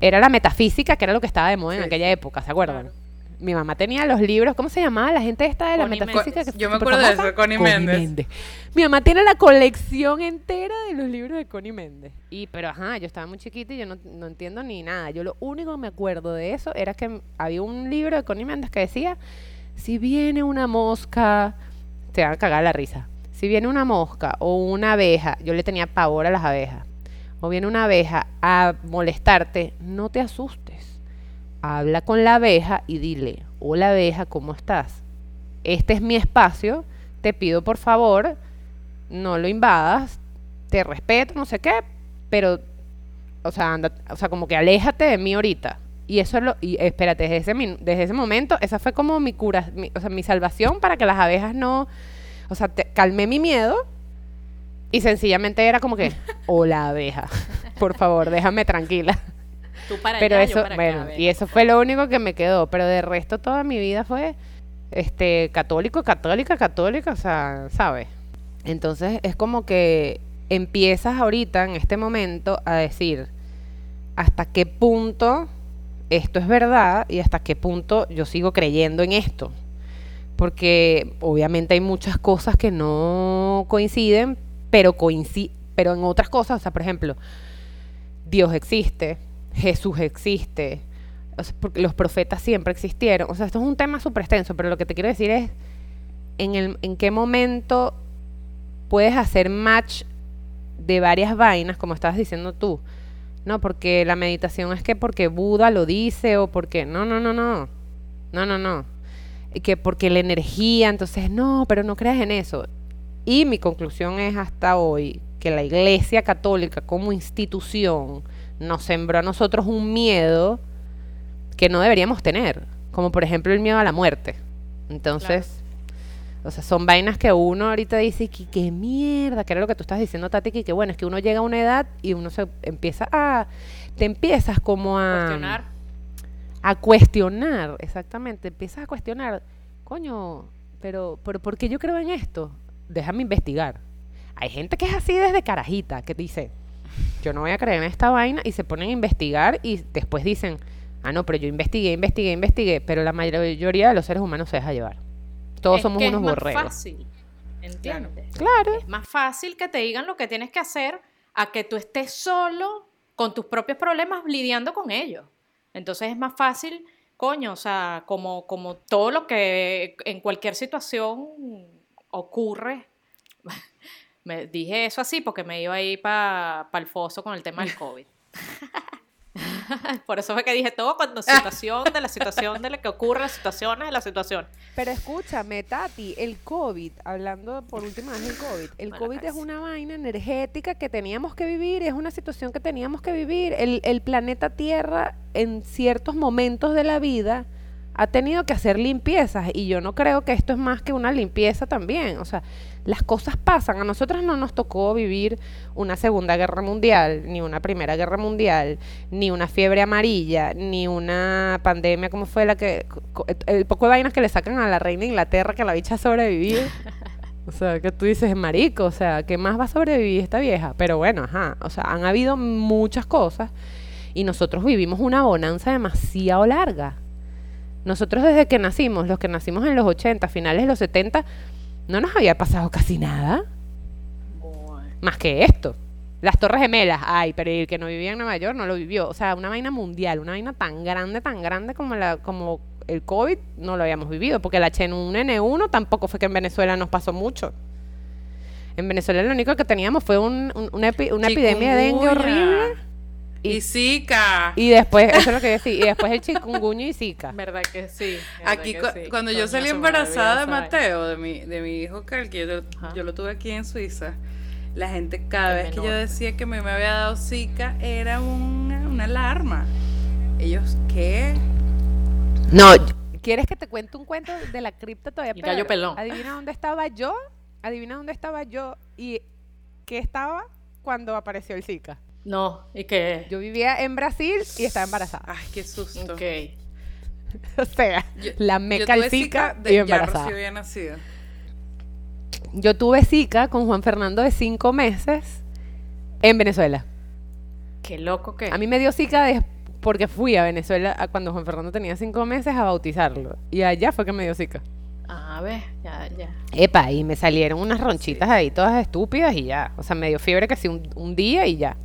era la metafísica, que era lo que estaba de moda en Sí, aquella sí. época, ¿se acuerdan? Claro. Mi mamá tenía los libros, ¿cómo se llamaba la gente esta de la Connie metafísica? Que Yo me acuerdo de eso, Connie Méndez. Mi mamá tiene la colección entera de los libros de Connie Méndez. Y, pero ajá, yo estaba muy chiquita y yo no, no entiendo ni nada. Yo lo único que me acuerdo de eso era que había un libro de Connie Méndez que decía, si viene una mosca, te van a cagar la risa. Si viene una mosca o una abeja, yo le tenía pavor a las abejas, o viene una abeja a molestarte, no te asustes. Habla con la abeja y dile, hola abeja, ¿cómo estás? Este es mi espacio, te pido por favor, no lo invadas, te respeto, no sé qué, pero, o sea, anda, o sea, como que aléjate de mí ahorita. Y eso es lo, y espérate, desde ese, desde ese momento, esa fue como mi cura, mi- o sea, mi salvación para que las abejas no, o sea, calmé mi miedo y sencillamente era como que, [LAUGHS] hola abeja, por favor, déjame tranquila. Tú para Pero allá, yo eso, para acá, bueno, y eso fue lo único que me quedó, pero de resto toda mi vida fue este católico, católica, católica, o sea, ¿sabes? Entonces es como que empiezas ahorita en este momento a decir hasta qué punto esto es verdad y hasta qué punto yo sigo creyendo en esto. Porque obviamente hay muchas cosas que no coinciden, pero coinci pero en otras cosas, o sea, por ejemplo, Dios existe, Jesús existe, porque los profetas siempre existieron. O sea, esto es un tema súper extenso, pero lo que te quiero decir es en, el, en qué momento puedes hacer match de varias vainas, como estabas diciendo tú. No, porque la meditación es que porque Buda lo dice o porque... No, no, no, no. No, no, no. Que porque la energía, entonces no, pero no creas en eso. Y mi conclusión es hasta hoy que la Iglesia Católica como institución nos sembró a nosotros un miedo que no deberíamos tener, como por ejemplo el miedo a la muerte. Entonces, o sea, son vainas que uno ahorita dice que qué mierda, que era lo que tú estás diciendo, Tati, que, que bueno, es que uno llega a una edad y uno se empieza a, te empiezas como a Cuestionar. a cuestionar, exactamente, empiezas a cuestionar, coño, pero, pero ¿por qué yo creo en esto? Déjame investigar. Hay gente que es así desde carajita, que dice, yo no voy a creer en esta vaina y se ponen a investigar y después dicen, ah, no, pero yo investigué, investigué, investigué, pero la mayoría de los seres humanos se deja llevar. Todos Es somos que unos es más borregos. fácil, ¿entiendes? Claro. Es más fácil que te digan lo que tienes que hacer a que tú estés solo con tus propios problemas lidiando con ellos. Entonces es más fácil, coño, o sea, como, como todo lo que en cualquier situación ocurre. [LAUGHS] Me dije eso así porque me iba a ir para el foso con el tema del COVID. Por eso fue que dije todo cuando [LAUGHS] situación de la situación de lo que ocurre, las situaciones de la situación. Pero escúchame, Tati, el COVID, hablando por última vez del COVID, el Bueno, COVID es una vaina energética que teníamos que vivir, es una situación que teníamos que vivir. El, el planeta Tierra en ciertos momentos de la vida ha tenido que hacer limpiezas y yo no creo que esto es más que una limpieza también. O sea, las cosas pasan. A nosotros no nos tocó vivir una Segunda Guerra Mundial, ni una Primera Guerra Mundial, ni una fiebre amarilla, ni una pandemia como fue la que... co- El poco de vainas que le sacan a la reina de Inglaterra que la bicha ha sobrevivido. O sea, que tú dices, marico, o sea, ¿qué más va a sobrevivir esta vieja? Pero bueno, ajá, o sea, han habido muchas cosas y nosotros vivimos una bonanza demasiado larga. Nosotros desde que nacimos, los que nacimos en los 80, finales de los 70, no nos había pasado casi nada, más que esto. Las Torres Gemelas, ay, pero el que no vivía en Nueva York no lo vivió. O sea, una vaina mundial, una vaina tan grande, tan grande como, la, como el COVID, no lo habíamos vivido, porque el H1N1 tampoco fue que en Venezuela nos pasó mucho. En Venezuela lo único que teníamos fue un- un- una, epi- una epidemia de dengue horrible. Y, Y- Zika. Y después, eso es lo que decía, y después el chikungunya y zika. ¿Verdad que sí? verdad Aquí que cu- sí. cuando yo salí embarazada de vaina. Mateo, de mi, de mi hijo que yo, yo lo tuve aquí en Suiza, la gente cada El vez que yo decía que me, me había dado Zika era una, una alarma. Ellos, ¿qué? No, ¿quieres que te cuente un cuento de la cripta todavía? El gallo pelón. Adivina dónde estaba yo, adivina dónde estaba yo y qué estaba cuando apareció el Zika. No, y que. Yo vivía en Brasil y estaba embarazada. Ay, qué susto. Ok. [LAUGHS] O sea, Yo- la Zika de- y ya embarazada. Había nacido. Yo tuve Zika con Juan Fernando de cinco meses en Venezuela. Qué loco que. A mí me dio Zika porque fui a Venezuela a cuando Juan Fernando tenía cinco meses a bautizarlo. Y allá fue que me dio Zika. A ver, ya, ya. Epa, y me salieron unas ronchitas ahí todas estúpidas y ya. O sea, me dio fiebre casi un, un día y ya.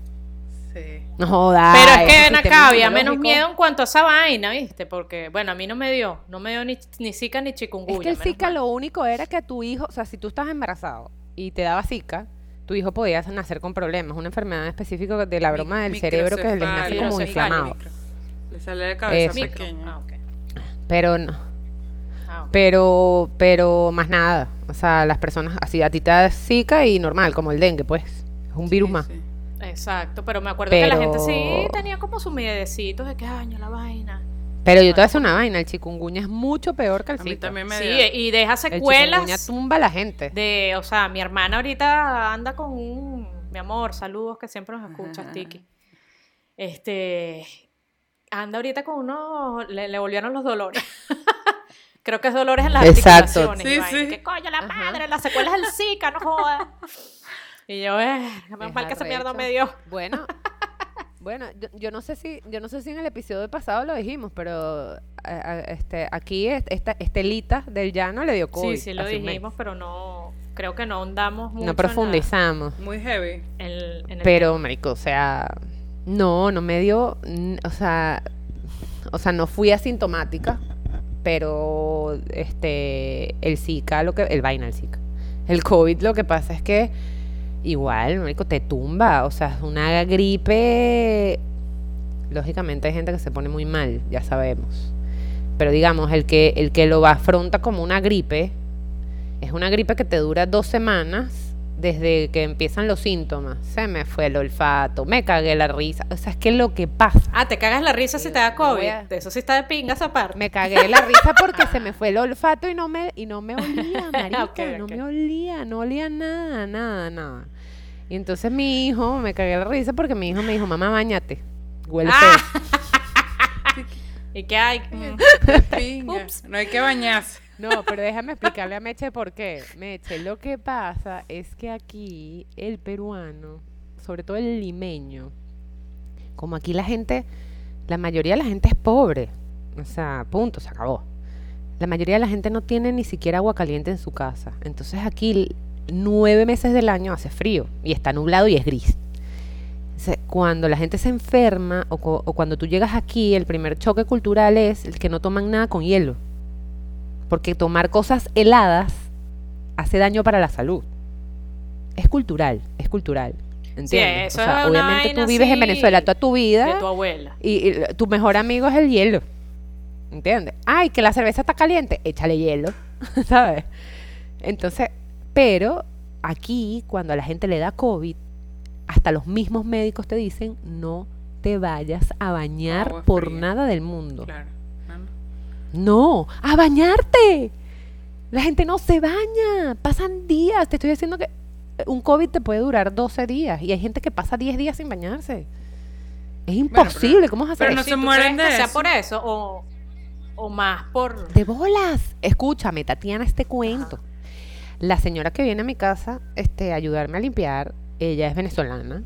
No jodas. Pero es que ven acá, había menos miedo en cuanto a esa vaina, ¿viste? Porque, bueno, a mí no me dio. No me dio ni, ni Zika ni chikungunya. Es que el Zika mal. lo único era que tu hijo, o sea, si tú estás embarazado y te daba Zika, tu hijo podía nacer con problemas, una enfermedad específica de la broma del cerebro que les nace como inflamado. Micro. Le sale de cabeza Eso. Pequeña. Ah, ok. Pero no, Ah, pero, pero más nada. O sea, las personas, así a ti te da Zika y normal, como el dengue, pues. Es un virus más. sí. Exacto, pero me acuerdo que la gente sí tenía como sus miedecitos de que año la vaina. Pero yo te voy a decir una vaina, el chikungunya es mucho peor que el A mí Zika. también me Sí, y deja El chikungunya secuelas tumba a la gente. de, o sea, mi hermana ahorita anda con un, mi amor, saludos que siempre nos escuchas, Ajá. Tiki. Este, anda ahorita con unos, le, le volvieron los dolores. [LAUGHS] Creo que es dolores en las Exacto. articulaciones. Sí, sí. Que coño, la Ajá. madre, las secuelas del Zika, no jodas. Y yo, eh, menos mal que esa mierda me dio. [LAUGHS] Bueno, bueno, yo, yo no sé si, yo no sé si en el episodio pasado lo dijimos, pero a- a- este, aquí es- esta Estelita del llano le dio COVID. Sí, sí lo dijimos, pero no, creo que no ahondamos mucho en No la- profundizamos. Muy heavy. en el- en el Pero, marico, o sea, no, no me dio, o sea, o sea, no fui asintomática, pero este, el Zika, lo que, el vaina, el Zika, el COVID, lo que pasa es que igual, marico, te tumba, o sea, una gripe, lógicamente hay gente que se pone muy mal, ya sabemos, pero digamos, el que, el que lo afronta como una gripe, es una gripe que te dura dos semanas desde que empiezan los síntomas. Se me fue el olfato, me cagué la risa. O sea, es que lo que pasa. Ah, te cagas la risa si te da COVID. a- eso sí está de pinga esa parte. Me cagué la risa porque se me fue el [LAUGHS] olfato y no me, y no me olía, [LAUGHS] marica. No me olía, no olía nada, nada, nada. Y entonces mi hijo, me cagué la risa porque mi hijo me dijo, mamá, bañate. Huele Ah. [LAUGHS] ¿Y qué hay? Mm. [LAUGHS] No hay que bañarse. No, pero déjame explicarle a Meche por qué. Meche, lo que pasa es que aquí el peruano sobre todo el limeño, como aquí la gente, la mayoría de la gente es pobre, o sea, punto, se acabó. La mayoría de la gente no tiene ni siquiera agua caliente en su casa. Entonces aquí nueve meses del año hace frío y está nublado y es gris. Cuando la gente se enferma o, o cuando tú llegas aquí, el primer choque cultural es el que no toman nada con hielo. Porque tomar cosas heladas hace daño para la salud. Es cultural, es cultural. ¿Entiendes? eso o sea, es obviamente tú vives en Venezuela toda tu vida De tu abuela. y, y tu mejor amigo es el hielo. ¿Entiendes? Ay, que la cerveza está caliente, échale hielo, [LAUGHS] ¿sabes? Entonces, pero aquí, cuando a la gente le da COVID, hasta los mismos médicos te dicen, no te vayas a bañar Agua por fría. nada del mundo. Claro. No, a bañarte. La gente no se baña. Pasan días. Te estoy diciendo que un COVID te puede durar 12 días y hay gente que pasa 10 días sin bañarse. Es imposible. ¿Cómo vas a hacer pero no se ¿tú mueren de sea eso? por eso o, o más por... De bolas. Escúchame, Tatiana, este cuento. La señora que viene a mi casa este, a ayudarme a limpiar, ella es venezolana,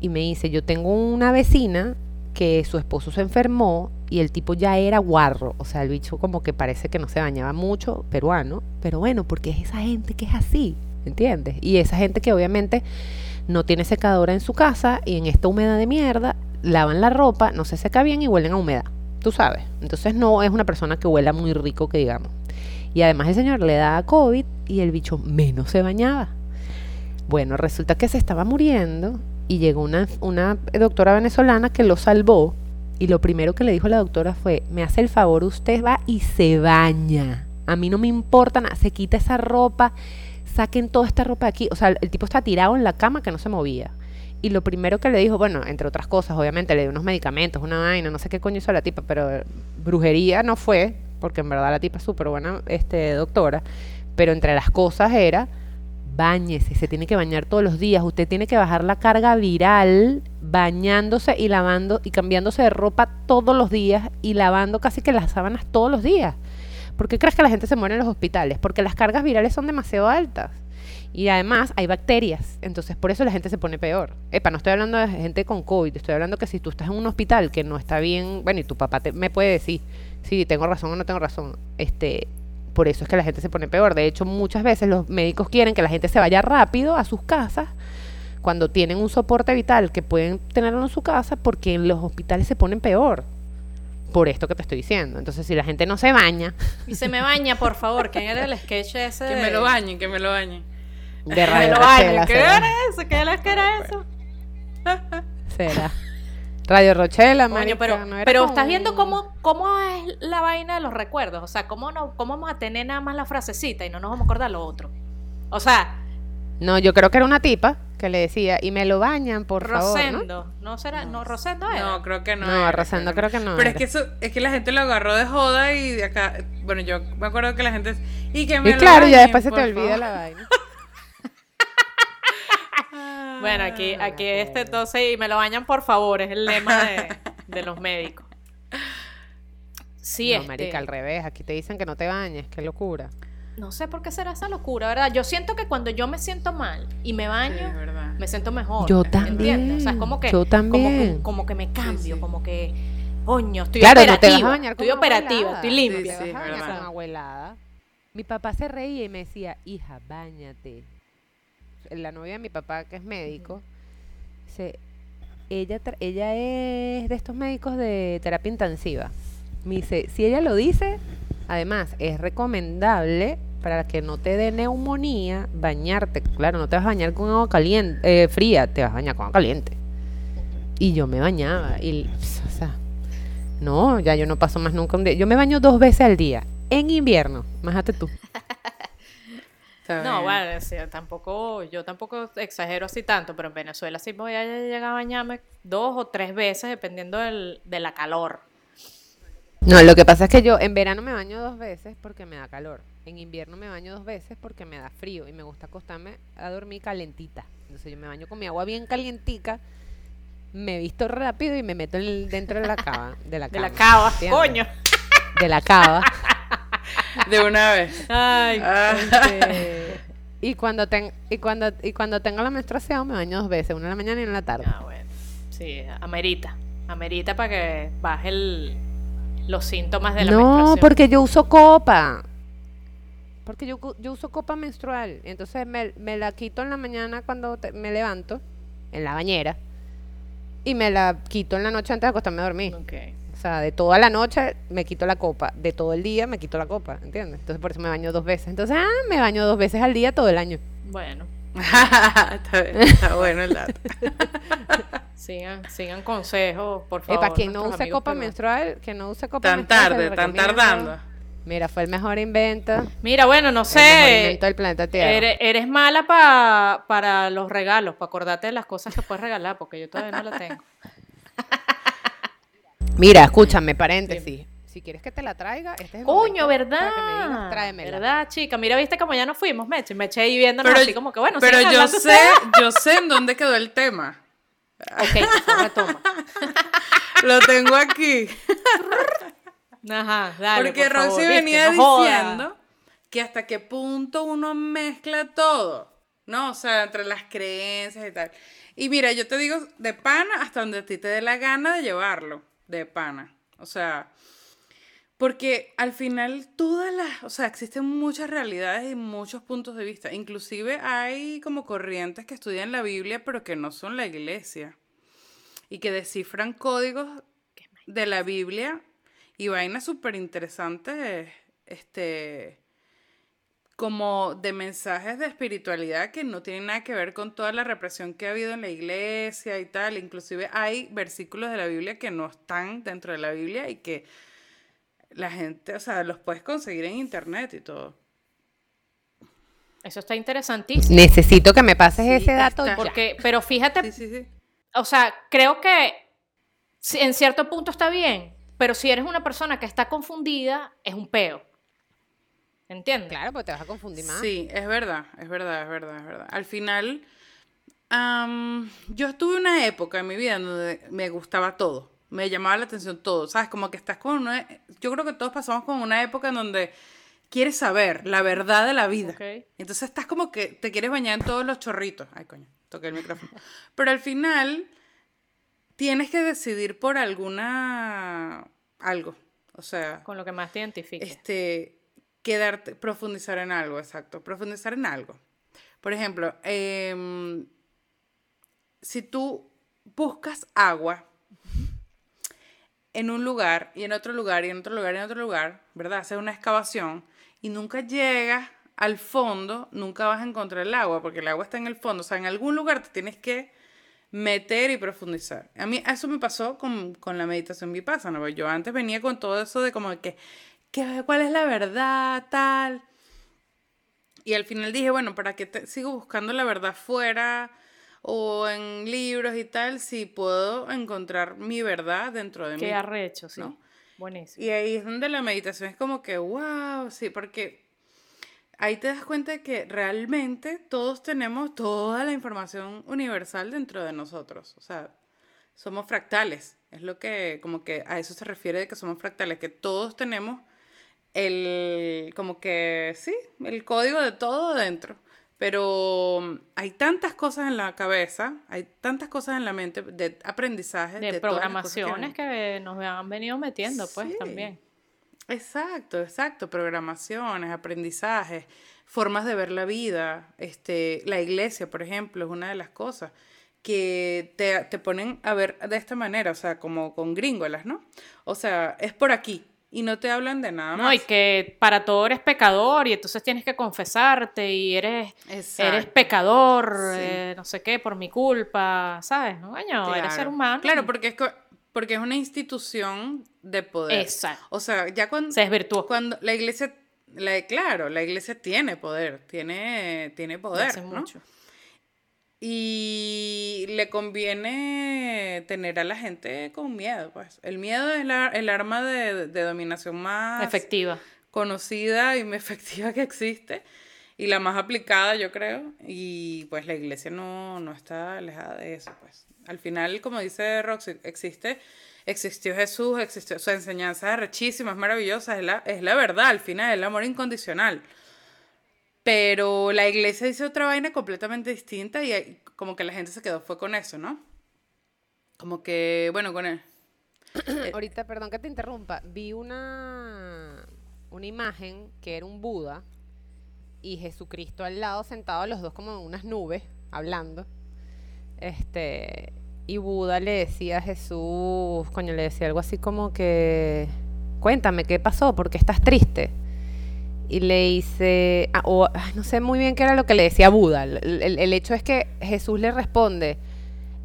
y me dice, yo tengo una vecina que su esposo se enfermó y el tipo ya era guarro, o sea, el bicho como que parece que no se bañaba mucho, peruano, pero bueno, porque es esa gente que es así, ¿entiendes? Y esa gente que obviamente no tiene secadora en su casa y en esta humedad de mierda lavan la ropa, no se seca bien y huelen a humedad, tú sabes. Entonces no es una persona que huela muy rico, que digamos. Y además el señor le da COVID y el bicho menos se bañaba. Bueno, resulta que se estaba muriendo y llegó una, una doctora venezolana que lo salvó y lo primero que le dijo la doctora fue, me hace el favor, usted va y se baña. A mí no me importa nada, se quita esa ropa, saquen toda esta ropa de aquí. O sea, el tipo está tirado en la cama que no se movía. Y lo primero que le dijo, bueno, entre otras cosas, obviamente le dio unos medicamentos, una vaina, no sé qué coño hizo la tipa, pero brujería no fue, porque en verdad la tipa es súper buena este, doctora. Pero entre las cosas era, Báñese, se tiene que bañar todos los días. Usted tiene que bajar la carga viral bañándose y lavando y cambiándose de ropa todos los días y lavando casi que las sábanas todos los días. ¿Por qué crees que la gente se muere en los hospitales? Porque las cargas virales son demasiado altas. Y además hay bacterias, entonces por eso la gente se pone peor. Epa, no estoy hablando de gente con COVID, estoy hablando que si tú estás en un hospital que no está bien, bueno, y tu papá te- me puede decir si tengo razón o no tengo razón, este, por eso es que la gente se pone peor. De hecho, muchas veces los médicos quieren que la gente se vaya rápido a sus casas cuando tienen un soporte vital que pueden tenerlo en su casa porque en los hospitales se ponen peor. Por esto que te estoy diciendo. Entonces, si la gente no se baña, [LAUGHS] Y se me baña, por favor, que era el sketch ese Que de... me lo bañen, que me lo bañen. de [LAUGHS] Que me Radio lo bañen. ¿Qué era eso? ¿Qué era, qué era eso? Será. Radio Rochela, Coño, pero, no era pero estás viendo cómo, cómo es la vaina de los recuerdos. O sea, cómo, no, cómo vamos a tener nada más la frasecita y no nos vamos a acordar lo otro. O sea, No, yo creo que era una tipa que le decía, y me lo bañan, por favor. ¿no? Rosendo. ¿no? será? ¿No, Rosendo era? No, creo que no. No, era, Rosendo creo que no Pero era. es que eso, es que la gente lo agarró de joda y de acá, bueno, yo me acuerdo que la gente y que me Y lo claro, ya después se te olvida favor. la vaina. [LAUGHS] Bueno, aquí, aquí este entonces, y me lo bañan por favor, es el lema de, de los médicos. Sí, no, este, marica, al revés. Aquí te dicen que no te bañes. Qué locura. no sé por qué será esa locura, ¿verdad? Yo siento que cuando yo me siento mal y me baño, me siento mejor. Yo ¿entiendes? también, O sea, es como que, yo como que- también. Como, que me cambio, sí. como que, coño, estoy claro, no te operativa. con estoy operativa, estoy limpia. Te vas a bañar con. Mi papá se reía y me decía, hija, bañate. La novia de mi papá, que es médico, se, ella, ella es de estos médicos de terapia intensiva. Me dice, si ella lo dice, además es recomendable para que no te dé neumonía bañarte. Claro, no te vas a bañar con agua caliente, eh, fría, te vas a bañar con agua caliente. Y yo me bañaba. Y, o sea, no, ya yo no paso más nunca un día. Yo me baño dos veces al día. En invierno, májate tú. [LAUGHS] Está No, bien. bueno, tampoco, yo tampoco exagero así tanto, pero en Venezuela sí voy a llegar a bañarme dos o tres veces dependiendo del, de la calor. No, lo que pasa es que yo en verano me baño dos veces porque me da calor. En invierno me baño dos veces porque me da frío y me gusta acostarme a dormir calentita. Entonces yo me baño con mi agua bien calientica, me visto rápido y me meto en el- dentro de la cava. De la [LAUGHS] De la cama, cava, ¿entiendes? coño. De la cava. [LAUGHS] De una vez. Ay, Ah, Este, Y cuando, ten, y, cuando, y cuando tengo la menstruación me baño dos veces, una en la mañana y una en la tarde. Ah, bueno. Sí, amerita. Amerita para que baje el, los síntomas de la no, menstruación. porque yo uso copa. Porque yo, yo uso copa menstrual. Entonces me, me la quito en la mañana cuando te- me levanto, en la bañera. Y me la quito en la noche antes de acostarme a dormir. Ok. O sea, de toda la noche me quito la copa. De todo el día me quito la copa, ¿entiendes? Entonces por eso me baño dos veces. Entonces, ah, me baño dos veces al día todo el año. Bueno, [LAUGHS] está, bien, está [LAUGHS] bueno el dato. [LAUGHS] sigan, sigan consejos, por Eh, favor. para quien no amigos copa menstrual, que no use copa Tan menstrual. se tarde, tan tardando. Mira, fue el mejor invento. Mira, bueno, no El sé. invento del planeta Tierra. Eres, eres mala pa- para los regalos, para acordarte de las cosas que puedes regalar, porque yo todavía no la tengo. Mira, escúchame, paréntesis. Si quieres que te la traiga, este es el Coño, momento ¿verdad? Para que me digas, tráemela. ¿Verdad, chica? Mira, viste como ya nos fuimos, Meche. Meche ahí viéndonos Pero, así como que, bueno, pero yo sé, yo sé en dónde quedó el tema. Ok, retoma. [LAUGHS] Lo tengo aquí. Ajá, dale, Porque por favor, Roxy ¿viste? venía No diciendo que hasta qué punto uno mezcla todo, ¿no? O sea, entre las creencias y tal. Y mira, yo te digo de pana hasta donde a ti te dé la gana de llevarlo, de pana. O sea, porque al final todas las, o sea, existen muchas realidades y muchos puntos de vista. Inclusive hay como corrientes que estudian la Biblia, pero que no son la iglesia. Y que descifran códigos de la Biblia y vainas súper interesantes, este, como de mensajes de espiritualidad que no tienen nada que ver con toda la represión que ha habido en la iglesia y tal. Inclusive hay versículos de la Biblia que no están dentro de la Biblia y que la gente, o sea, los puedes conseguir en internet y todo. Eso está interesantísimo. Necesito que me pases Sí, ese dato está. ya. Porque, pero fíjate, Sí, sí, sí. o sea, creo que en cierto punto está bien, pero si eres una persona que está confundida, es un peo. ¿Entiendes? Claro, porque te vas a confundir más. Sí, es verdad, es verdad, es verdad, es verdad. Al final, am, yo tuve una época en mi vida donde me gustaba todo, me llamaba la atención todo, ¿sabes? Como que estás con una... Yo creo que todos pasamos con una época en donde quieres saber la verdad de la vida. Ok. Entonces estás como que te quieres bañar en todos los chorritos. Ay, coño, toqué el micrófono. Pero al final tienes que decidir por alguna... algo. O sea, Con lo que más te identifique. este, quedarte, profundizar en algo, exacto, profundizar en algo. Por ejemplo, em, si tú buscas agua en un lugar y en otro lugar y en otro lugar y en otro lugar, ¿verdad? Haces una excavación y nunca llegas al fondo, nunca vas a encontrar el agua porque el agua está en el fondo. O sea, en algún lugar te tienes que meter y profundizar. A mí eso me pasó con, con la meditación vipassana. porque Yo antes venía con todo eso de como que, que, ¿cuál es la verdad? Tal. Y al final dije, bueno, ¿para qué te- sigo buscando la verdad fuera o en libros y tal si puedo encontrar mi verdad dentro de mí? Qué arrecho, sí. ¿no? Buenísimo. Y ahí es donde la meditación es como que, wow, sí, porque ahí te das cuenta de que realmente todos tenemos toda la información universal dentro de nosotros. O sea, somos fractales. Es lo que, como que a eso se refiere de que somos fractales, que todos tenemos el, como que, sí, el código de todo dentro. Pero mm, hay tantas cosas en la cabeza, hay tantas cosas en la mente de aprendizaje. de, programaciones que, nos han venido metiendo, pues, Sí. también. Exacto, exacto. Programaciones, aprendizajes, formas de ver la vida. Este, la iglesia, por ejemplo, es una de las cosas que te, te ponen a ver de esta manera, o sea, como con gringolas, ¿no? O sea, es por aquí y no te hablan de nada No, más. y que para todo eres pecador y entonces tienes que confesarte y eres, eres pecador, Sí. eh, no sé qué, por mi culpa, ¿sabes? No, Coño, eres ser humano. Claro, porque es, porque es una institución de poder. Exacto. O sea, ya cuando, Se desvirtuó. cuando la iglesia, la, claro, la iglesia tiene poder, tiene, tiene poder, hace ¿no? mucho. Y le conviene tener a la gente con miedo, pues. El miedo es la- el arma de, de dominación más Efectiva. conocida y [LAUGHS] efectiva que existe. Y la más aplicada, yo creo. Y pues la iglesia no, no está alejada de eso, pues. Al final, como dice Roxy, existe, existió Jesús, existió su enseñanza es rechísima, es maravillosa, es la, es la verdad, al final, el amor incondicional. Pero la iglesia dice otra vaina completamente distinta y como que la gente se quedó fue con eso, ¿no? Como que, bueno, con él. [CLEARS THROAT] Ahorita, perdón que te interrumpa, vi una, una imagen que era un Buda y Jesucristo al lado sentado, los dos como en unas nubes, hablando. Este, y Buda le decía a Jesús, coño, le decía algo así como que, cuéntame, ¿qué pasó? ¿Por qué estás triste? Y le dice, ah, o, no sé muy bien qué era lo que le decía Buda. El, el- el hecho es que Jesús le responde,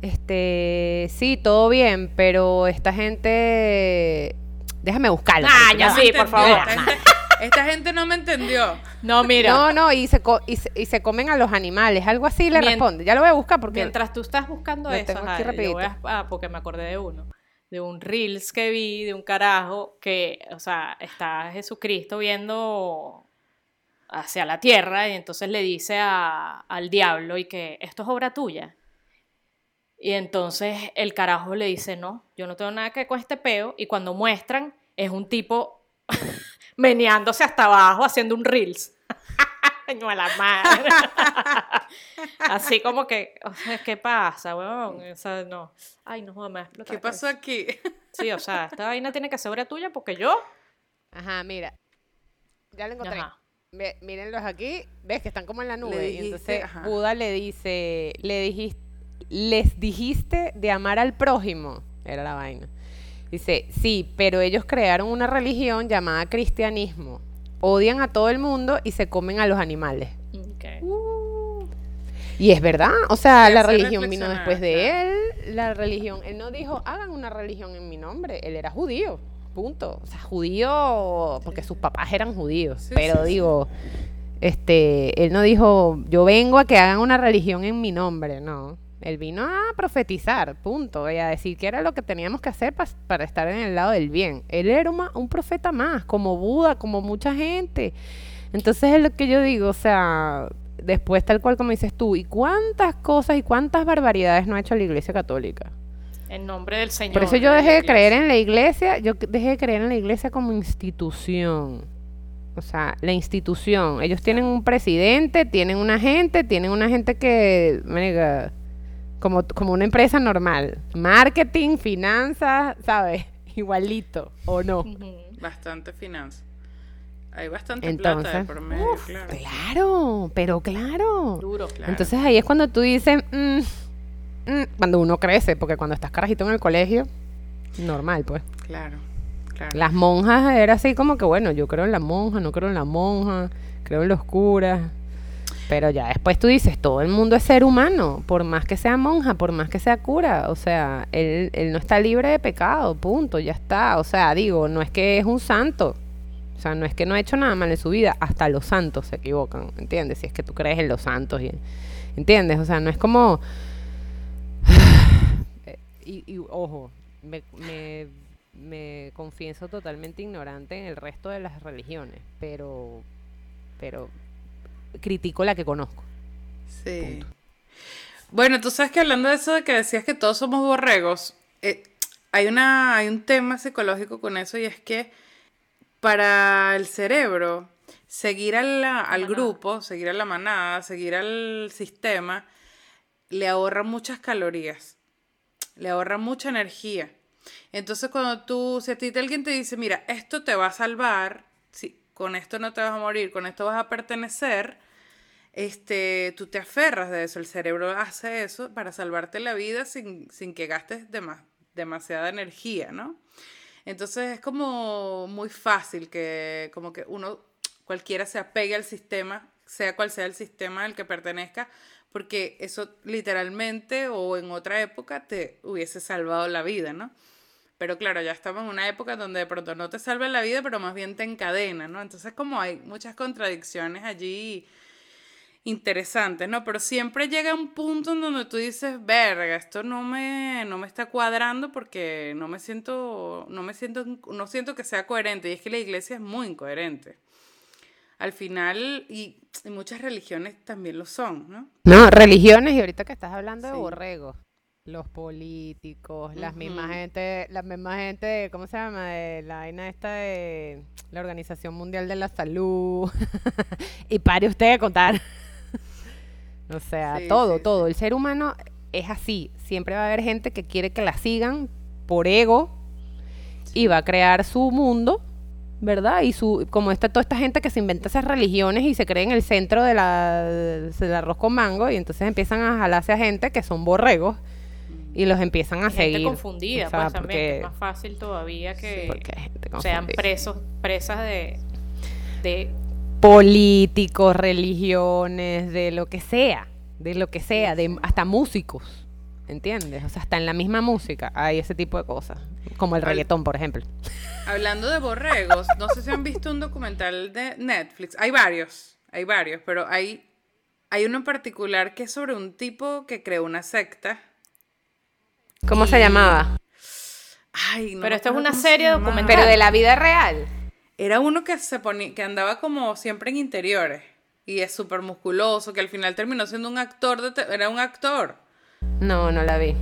este, sí, todo bien, pero esta gente, déjame buscarla. Ah, ya sí, por favor. Esta gente, esta gente no me entendió. No, mira. No, no, y se, co- y, se, y se comen a los animales, algo así le Mien- responde. Ya lo voy a buscar porque... Mientras tú estás buscando eso, ajá, voy a- ah, porque me acordé de uno, de un reels que vi de un carajo que, o sea, está Jesucristo viendo hacia la tierra y entonces le dice a- al diablo y que esto es obra tuya. Y entonces el carajo le dice, no, yo no tengo nada que ver con este peo. Y cuando muestran, es un tipo [LAUGHS] meneándose hasta abajo haciendo un reels. [LAUGHS] Coño, a la madre. [LAUGHS] Así como que, o sea, ¿qué pasa, weón? O sea, no. Ay, no, explotar ¿Qué pasó aquí? [LAUGHS] Sí, o sea, esta vaina tiene que ser obra tuya porque yo. Ajá, mira. Ya lo encontré. Ajá. Ve- mírenlos aquí. Ves que están como en la nube. y entonces ajá. Buda le dice, le dijiste, les dijiste de amar al prójimo. Era la vaina. Dice, sí, pero ellos crearon una religión llamada cristianismo. Odian a todo el mundo y se comen a los animales. Ok. Y es verdad, o sea, la religión vino después de él. La religión, él no dijo, hagan una religión en mi nombre. Él era judío, punto. O sea, judío porque sus papás eran judíos. Sí, pero sí. digo, este, él no dijo, yo vengo a que hagan una religión en mi nombre, no. Él vino a profetizar, punto, y a decir que era lo que teníamos que hacer para estar en el lado del bien. Él era un profeta más, como Buda, como mucha gente. Entonces es lo que yo digo, o sea, después tal cual como dices tú, ¿y cuántas cosas y cuántas barbaridades no ha hecho la Iglesia Católica? En nombre del Señor. Por eso yo dejé de creer en la Iglesia, yo dejé de creer en la Iglesia como institución. O sea, la institución. Ellos tienen un presidente, tienen una gente, tienen una gente que, marica, como, como una empresa normal. Marketing, finanzas, ¿sabes? [LAUGHS] Igualito, ¿o no? Bastante finanza. Hay bastante Entonces, plata de por medio, uf, claro. claro, pero claro. Duro. Claro. Entonces ahí es cuando tú dices, mm, mm, cuando uno crece, porque cuando estás carajito en el colegio, normal, pues. Claro, claro. Las monjas era así como que, bueno, yo creo en la monja, no creo en la monja, creo en los curas. Pero ya después tú dices, todo el mundo es ser humano, por más que sea monja, por más que sea cura. O sea, él, él no está libre de pecado, punto, ya está. O sea, digo, no es que es un santo. O sea, no es que no ha hecho nada mal en su vida, hasta los santos se equivocan, ¿entiendes? Si es que tú crees en los santos, y, ¿entiendes? O sea, no es como... [SIGHS] Y, y, ojo, me, me, me confieso totalmente ignorante en el resto de las religiones, pero, pero critico la que conozco. Sí. Bueno, tú sabes que hablando de eso de que decías que todos somos borregos, eh, hay, una, hay un tema psicológico con eso y es que para el cerebro, seguir a la- al manada. grupo, seguir a la manada, seguir al sistema, le ahorra muchas calorías, le ahorra mucha energía. Entonces cuando tú, si a ti alguien te dice, mira, esto te va a salvar, si, con esto no te vas a morir, con esto vas a pertenecer, este, tú te aferras de eso, el cerebro hace eso para salvarte la vida sin, sin que gastes dema- demasiada energía, ¿no? Entonces es como muy fácil que como que uno, cualquiera se apegue al sistema, sea cual sea el sistema al que pertenezca, porque eso literalmente o en otra época te hubiese salvado la vida, ¿no? Pero claro, ya estamos en una época donde de pronto no te salva la vida, pero más bien te encadena, ¿no? Entonces como hay muchas contradicciones allí interesantes, ¿no? Pero siempre llega un punto en donde tú dices, verga, esto no me, no me está cuadrando porque no me siento, no me siento, no siento que sea coherente. Y es que la iglesia es muy incoherente. Al final, y, y muchas religiones también lo son, ¿no? No, religiones, y ahorita que estás hablando de Sí. Los políticos, las mismas Ujú. gente, la misma gente, ¿cómo se llama? De la vaina esta de la Organización Mundial de la Salud. [LAUGHS] y pare usted de contar. [LAUGHS] o sea, Sí, todo, sí, todo. El ser humano es así. Siempre va a haber gente que quiere que la sigan por ego y va a crear su mundo, ¿verdad? Y su como está toda esta gente que se inventa esas religiones y se cree en el centro de la, del arroz con mango y entonces empiezan a jalarse a gente que son borregos y los empiezan a Hay gente seguir. confundida, O sea, pues también, que porque- es más fácil todavía que sean presos, presas de, de políticos, religiones, de lo que sea, de lo que sea, de hasta músicos, ¿entiendes? O sea, hasta en la misma música hay ese tipo de cosas, como el Al- reggaetón, por ejemplo. Hablando de borregos, no sé si han visto un documental de Netflix. Hay varios, hay varios, pero hay, hay uno en particular que es sobre un tipo que creó una secta. ¿Cómo se llamaba? Ay, no Pero esto es una se serie llamaba. documental. Pero de la vida real. Era uno que se ponía, que andaba como siempre en interiores y es súper musculoso, que al final terminó siendo un actor, de te- era un actor. No, no la vi.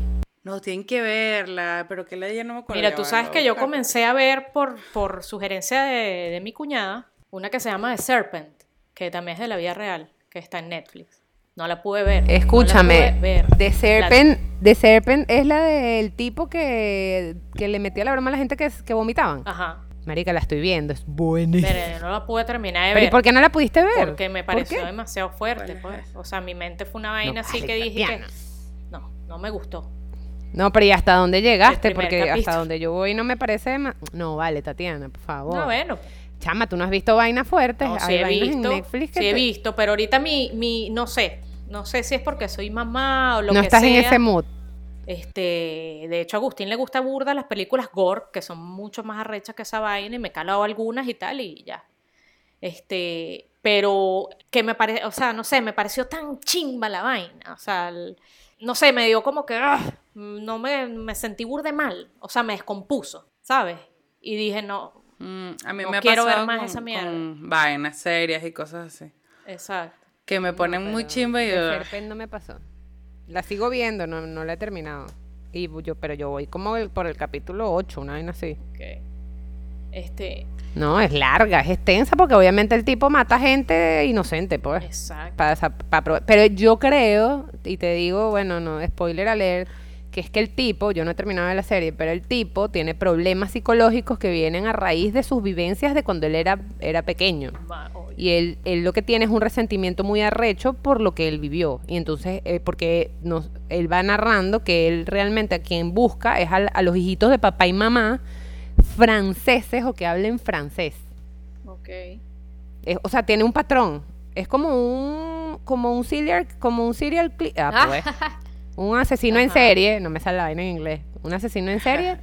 No, tienen que verla, pero que la ella no me acuerdo. Mira, ya tú sabes que yo comencé a ver por, por sugerencia de, de mi cuñada una que se llama The Serpent, que también es de la vida real, que está en Netflix. No la pude ver. no Escúchame, pude ver. The Serpent, The Serpent es la del tipo que, que le metía la broma a la gente que, que vomitaban. Ajá. Marica, la estoy viendo, es buenísima. Pero no la pude terminar de Pero ¿y ver. por qué no la pudiste ver? Porque me ¿Por pareció demasiado fuerte, ¿Cuál es pues. O sea, mi mente fue una vaina así vale, que dije que... No, no me gustó. No, pero ¿y hasta dónde llegaste? Porque hasta donde yo voy no me parece... No, vale, Tatiana, por favor. No, bueno. Chama, tú no has visto vainas fuertes. No, sí Hay he vainas visto. en Netflix que Sí he visto, pero ahorita mi, mi... No sé. No sé si es porque soy mamá o lo no que estás sea. en ese mood. Este, de hecho, a Agustín le gusta burda las películas gore, que son mucho más arrechas que esa vaina, y me he calado algunas y tal, y ya. Este, pero que me parece, o sea, no sé, me pareció tan chimba la vaina. O sea, el- no sé, me dio como que, ah, no me, me sentí burde mal. O sea, me descompuso, ¿sabes? Y dije, no, Mm, a mí No me ha quiero ver más con, esa mierda. con vainas serias y cosas así. exacto. Que me ponen muy chimba y. Serpent no me pasó. La sigo viendo, no, no la he terminado. Y yo, pero yo voy como el- por el capítulo 8, una vaina así. Ok. Este, No, es larga, es extensa porque obviamente el tipo mata gente inocente, pues. exacto. Pa- sa- pa pro- pero yo creo, y te digo, bueno, no, spoiler alert, que es que el tipo, yo no he terminado de la serie, pero el tipo tiene problemas psicológicos que vienen a raíz de sus vivencias de cuando él era, era pequeño. Oye. Y él, él lo que tiene es un resentimiento muy arrecho por lo que él vivió. Y entonces, eh, porque nos, él va narrando que él realmente a quien busca es al- a, los hijitos de papá y mamá franceses o que hablen francés. Ok. Es- o sea, tiene un patrón. Es como un como un serial como un serial cli- ah, pues. [LAUGHS] un asesino en serie, no me sale la vaina en inglés. Un asesino en serie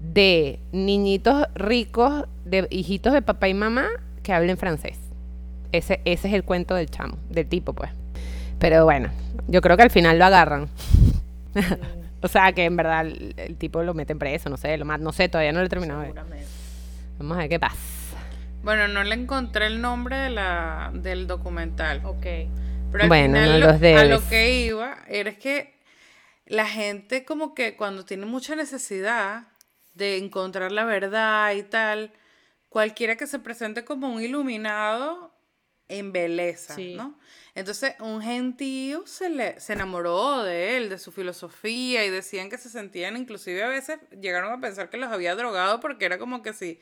de niñitos ricos, de hijitos de papá y mamá que hablen francés. Ese ese es el cuento del chamo, del tipo, pues. Pero bueno, yo creo que al final lo agarran. [LAUGHS] o sea, que en verdad el, el tipo lo meten preso, no sé, lo más, no sé, todavía no lo he terminado de ver. Seguramente. Vamos a ver qué pasa. Bueno, no le encontré el nombre de la, del documental. Ok. Pero al Bueno, final no lo- los a lo que iba era que la gente como que cuando tiene mucha necesidad de encontrar la verdad y tal, cualquiera que se presente como un iluminado embeleza, Sí. ¿no? Entonces un gentío se le se enamoró de él, de su filosofía y decían que se sentían inclusive a veces llegaron a pensar que los había drogado porque era como que si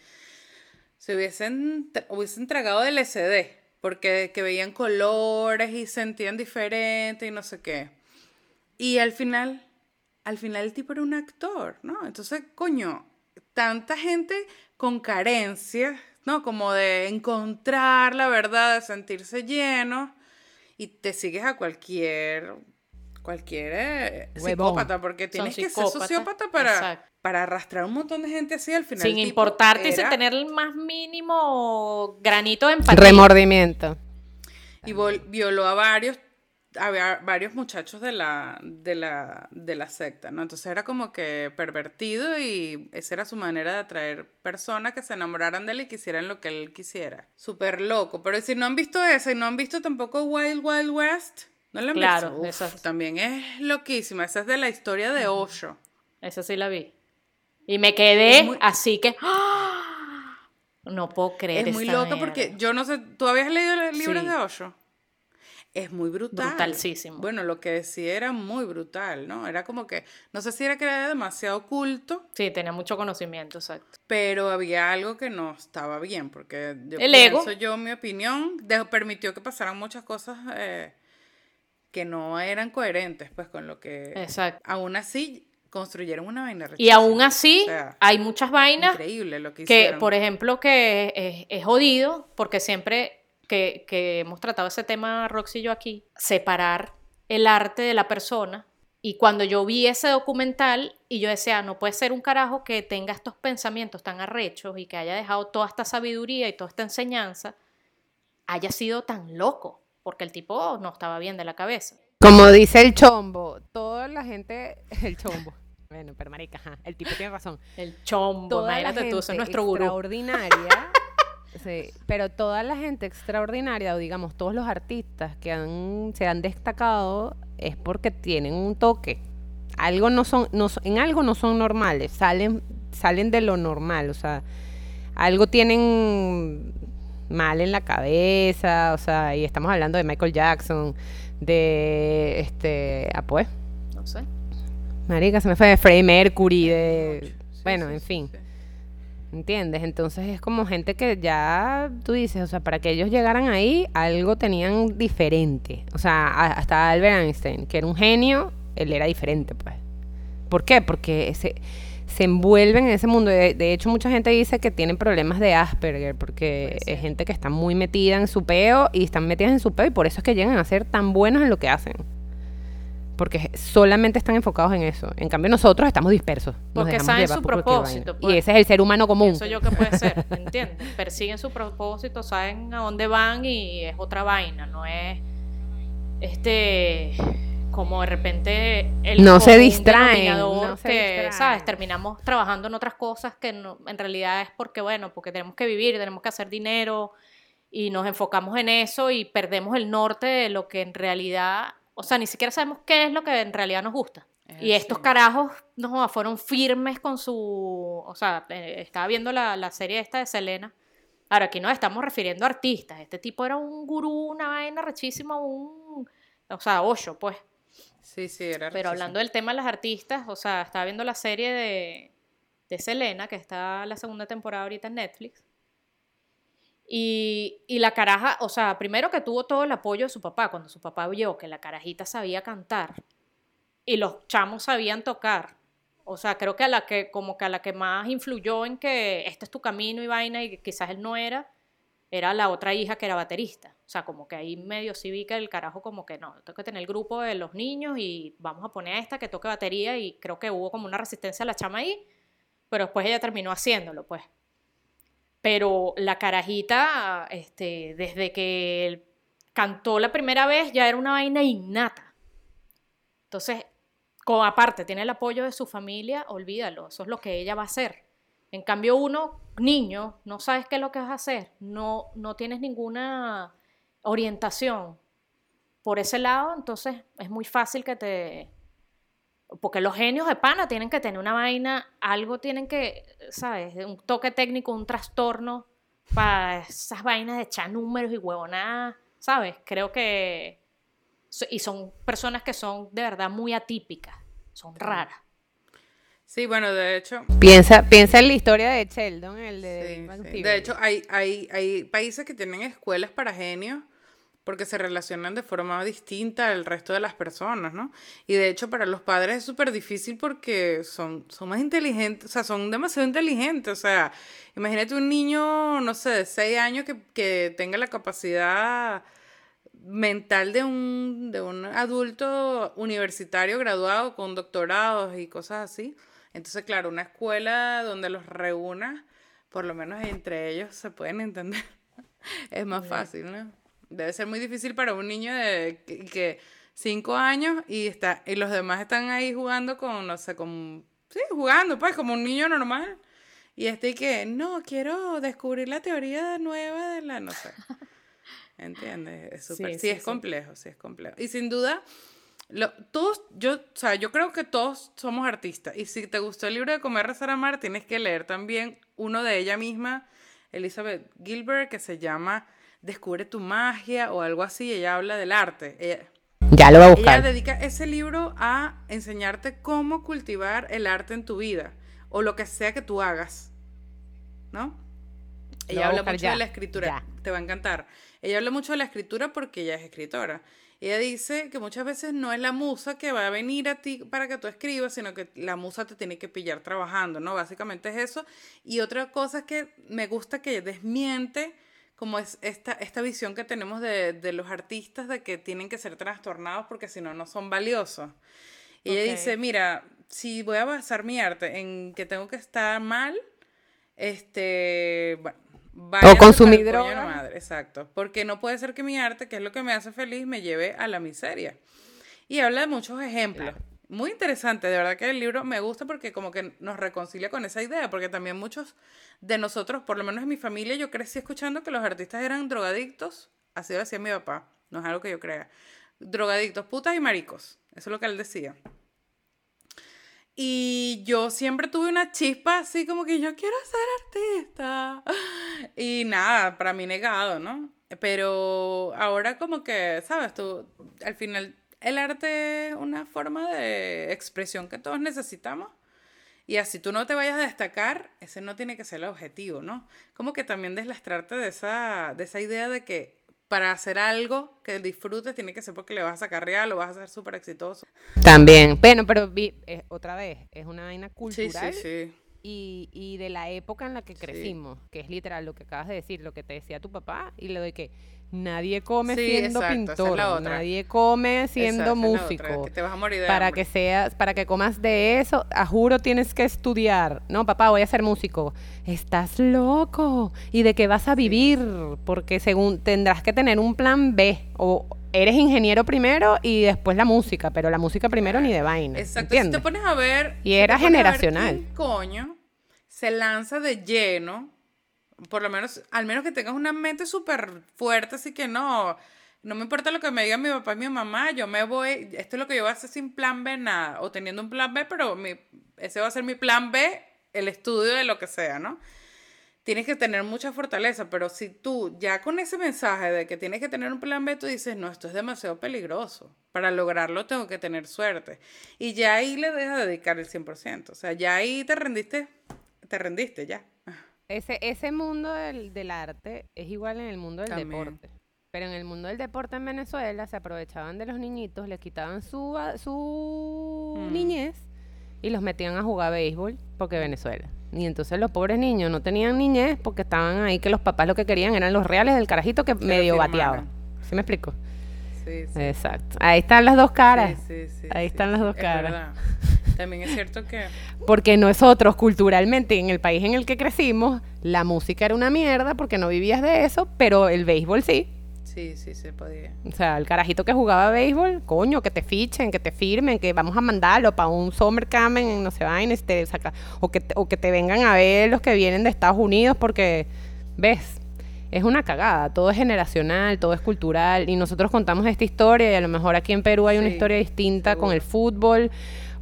se hubiesen, hubiesen tragado LSD, porque que veían colores y sentían diferente y no sé qué. Y al final, al final el tipo era un actor, ¿no? Entonces, coño, tanta gente con carencias, ¿no? Como de encontrar la verdad, de sentirse lleno, y te sigues a cualquier cualquier eh, psicópata, porque tienes que ser sociópata para, exacto. para arrastrar un montón de gente así al final. Sin importarte y sin tener el más mínimo granito de empatía. Remordimiento. Y violó a varios, a va- varios muchachos de la, de la, de la secta, ¿no? Entonces era como que pervertido y esa era su manera de atraer personas que se enamoraran de él y quisieran lo que él quisiera. Súper loco. Pero si no han visto esa y no han visto tampoco Wild Wild West, ¿No la han Claro, visto? Uf, esa es- También es loquísima. Esa es de la historia de Osho. Esa sí la vi. Y me quedé muy- así que. ¡ah! No puedo creer. Es muy loca porque yo no sé, ¿tú habías leído los libros Sí. de Osho? Es muy brutal. Brutalísimo. Bueno, lo que decía era muy brutal, ¿no? Era como que, no sé si era que era demasiado culto, Sí, tenía mucho conocimiento, exacto. pero había algo que no estaba bien, porque yo El ego. pienso yo, mi opinión, de- permitió que pasaran muchas cosas eh, que no eran coherentes, pues, con lo que... Exacto. Aún así, construyeron una vaina Y aún así, O sea, hay muchas vainas Increíble lo que que, hicieron. por ejemplo, que es, es jodido, porque siempre que, que hemos tratado ese tema, Roxy y yo aquí, separar el arte de la persona. Y cuando yo vi ese documental y yo decía, no puede ser un carajo que tenga estos pensamientos tan arrechos y que haya dejado toda esta sabiduría y toda esta enseñanza, haya sido tan loco, porque el tipo no estaba bien de la cabeza. Como dice el chombo, toda la gente, [LAUGHS] el chombo. Bueno, pero marica, ajá, el tipo tiene razón. El chombo, Toda la tú, ese es gente nuestro gurú. extraordinaria. Sí, pero toda la gente extraordinaria, o digamos, todos los artistas que han, se han destacado es porque tienen un toque. Algo no son, no, en algo no son normales, salen, salen de lo normal, o sea, algo tienen mal en la cabeza, o sea, y estamos hablando de Michael Jackson, de este, ah pues, No sé. marica, se me fue de Freddie Mercury, de, Sí, bueno, sí, en sí, fin. ¿Entiendes? Entonces es como gente que ya, tú dices, o sea, para que ellos llegaran ahí, algo tenían diferente. O sea, a- hasta Albert Einstein, que era un genio, él era diferente, pues. ¿Por qué? Porque se, se envuelven en ese mundo. De, de hecho, mucha gente dice que tienen problemas de Asperger, porque es gente que está muy metida en su peo y están metidas en su peo y por eso es que llegan a ser tan buenos en lo que hacen. Porque solamente están enfocados en eso. En cambio, nosotros estamos dispersos. Porque saben su propósito, vaina. pues. Y ese es el ser humano común. Pienso yo que puede [LAUGHS] ser, ¿entiendes? Persiguen su propósito, saben a dónde van y es otra vaina, no es este como de repente el No se distraen, no se que, distraen. ¿sabes? Terminamos trabajando en otras cosas que no- en realidad es porque, bueno, porque tenemos que vivir, tenemos que hacer dinero y nos enfocamos en eso y perdemos el norte de lo que en realidad, o sea, ni siquiera sabemos qué es lo que en realidad nos gusta. Es Y estos carajos no fueron firmes con su. O sea, eh, estaba viendo la, la serie esta de Selena. Ahora, aquí nos estamos refiriendo a artistas. Este tipo era un gurú, una vaina rechísima, un. O sea, ocho, pues. Sí, sí, era Pero hablando del tema de las artistas, o sea, estaba viendo la serie de, de Selena, que está la segunda temporada ahorita en Netflix. Y, la caraja, o sea, primero que tuvo todo el apoyo de su papá, cuando su papá vio que la carajita sabía cantar y los chamos sabían tocar. O sea, creo que a la que, como que a la que más influyó en que este es tu camino y vaina, y quizás él no era, era la otra hija que era baterista. O sea, como que ahí medio que el carajo como que no, tengo que tener el grupo de los niños y vamos a poner a esta que toque batería y creo que hubo como una resistencia a la chama ahí, pero después ella terminó haciéndolo, pues. Pero la carajita, este, desde que cantó la primera vez, ya era una vaina innata. Entonces, aparte tiene el apoyo de su familia, olvídalo, eso es lo que ella va a hacer. En cambio, uno, niño, no sabes qué es lo que vas a hacer, no, no tienes ninguna orientación por ese lado, entonces es muy fácil que te... Porque los genios de pana tienen que tener una vaina, algo tienen que, ¿sabes? Un toque técnico, un trastorno para esas vainas de echar números y huevonadas, ¿sabes? Creo que... Y son personas que son de verdad muy atípicas, son raras. Sí, bueno, de hecho, Piensa, piensa en la historia de Sheldon, el de Sí, sí. De hecho, hay, hay, hay países que tienen escuelas para genios porque se relacionan de forma distinta al resto de las personas, ¿no? Y de hecho, para los padres es súper difícil porque son, son más inteligentes, o sea, son demasiado inteligentes. O sea, imagínate un niño, no sé, de 6 años que, que tenga la capacidad mental de un, de un adulto universitario graduado con doctorados y cosas así. Entonces, claro, una escuela donde los reúna, por lo menos entre ellos se pueden entender, [LAUGHS] es más fácil, ¿no? Debe ser muy difícil para un niño de que, que cinco años y está y los demás están ahí jugando con, no sé, con, sí, jugando, pues, como un niño normal. Y este y que, no, quiero descubrir la teoría nueva de la, no sé. [LAUGHS] ¿Entiendes? Es súper- Sí, sí, sí, es complejo, sí es complejo. Y sin duda, lo, todos, yo, o sea, yo creo que todos somos artistas. Y si te gustó el libro de Comer, Rezar, Amar, tienes que leer también uno de ella misma, Elizabeth Gilbert, que se llama Descubre tu magia o algo así. Ella habla del arte. Ella, Ya lo voy a ella buscar. dedica ese libro a enseñarte cómo cultivar el arte en tu vida o lo que sea que tú hagas, ¿no? Ella habla mucho ya, de la escritura, ya. te va a encantar. Ella habla mucho de la escritura porque ella es escritora. Ella dice que muchas veces no es la musa que va a venir a ti para que tú escribas, sino que la musa te tiene que pillar trabajando, ¿no? Básicamente es eso. Y otra cosa es que me gusta que desmiente como es esta, esta visión que tenemos de, de los artistas de que tienen que ser trastornados porque si no, no son valiosos. Y ella dice, mira, si voy a basar mi arte en que tengo que estar mal, este, bueno, váyanse consumir droga. madre, exacto, porque no puede ser que mi arte, que es lo que me hace feliz, me lleve a la miseria. Y habla de muchos ejemplos. Muy interesante, de verdad que el libro me gusta porque como que nos reconcilia con esa idea, porque también muchos de nosotros, por lo menos en mi familia, yo crecí escuchando que los artistas eran drogadictos, así lo decía mi papá, no es algo que yo crea. Drogadictos, putas y maricos, eso es lo que él decía. Y yo siempre tuve una chispa así como que yo quiero ser artista. Y nada, para mí negado, ¿no? Pero ahora como que, ¿sabes? Tú, al final, el arte es una forma de expresión que todos necesitamos. Y así tú no te vayas a destacar, ese no tiene que ser el objetivo, ¿no? Como que también deslastrarte de esa, de esa idea de que para hacer algo que disfrutes tiene que ser porque le vas a sacar real o vas a ser súper exitoso. También. Bueno, pero vi- eh, otra vez, es una vaina Sí, cultural sí, sí. Y, y de la época en la que crecimos, que es literal lo que acabas de decir, lo que te decía tu papá, y lo de que nadie come Sí, siendo exacto, esa es pintor, nadie come siendo músico. que te vas a morir de para hambre. que seas, para que comas de eso, a juro tienes que estudiar. No, papá, voy a ser músico. Estás loco. ¿Y de qué vas a vivir? Porque según tendrás que tener un plan B. O eres ingeniero primero y después la música, pero la música primero ni de vaina. Exacto, si te pones a ver. Y si era ver generacional. quién coño se lanza de lleno, por lo menos, al menos que tengas una mente súper fuerte, así que no, no me importa lo que me diga mi papá y mi mamá, yo me voy, esto es lo que yo voy a hacer sin plan B, nada, o teniendo un plan B, pero ese va a ser mi plan B, el estudio de lo que sea, ¿no? Tienes que tener mucha fortaleza, pero si tú ya con ese mensaje de que tienes que tener un plan B, tú dices, no, esto es demasiado peligroso. Para lograrlo tengo que tener suerte. Y ya ahí le dejas de dedicar el 100%. O sea, ya ahí te rendiste, te rendiste ya. Ese, ese mundo del, del arte es igual en el mundo del También. deporte. Pero en el mundo del deporte en Venezuela se aprovechaban de los niñitos, les quitaban su, su Mm. niñez y los metían a jugar béisbol porque Venezuela. Y entonces los pobres niños no tenían niñez porque estaban ahí que los papás lo que querían eran los reales del carajito que medio bateaba. ¿Sí me explico? Sí, sí. Exacto. Ahí están las dos caras. Sí, sí, sí, Ahí están las dos caras. También es cierto que... Porque nosotros culturalmente en el país en el que crecimos, la música era una mierda porque no vivías de eso, pero el béisbol sí. Sí, sí, se podía. O sea, el carajito que jugaba béisbol, coño, que te fichen, que te firmen, que vamos a mandarlo para un summer camp en no sé vainas, te saca, o, que te, o que te vengan a ver los que vienen de Estados Unidos porque, ves, es una cagada, todo es generacional, todo es cultural y nosotros contamos esta historia y a lo mejor aquí en Perú hay una historia distinta con el fútbol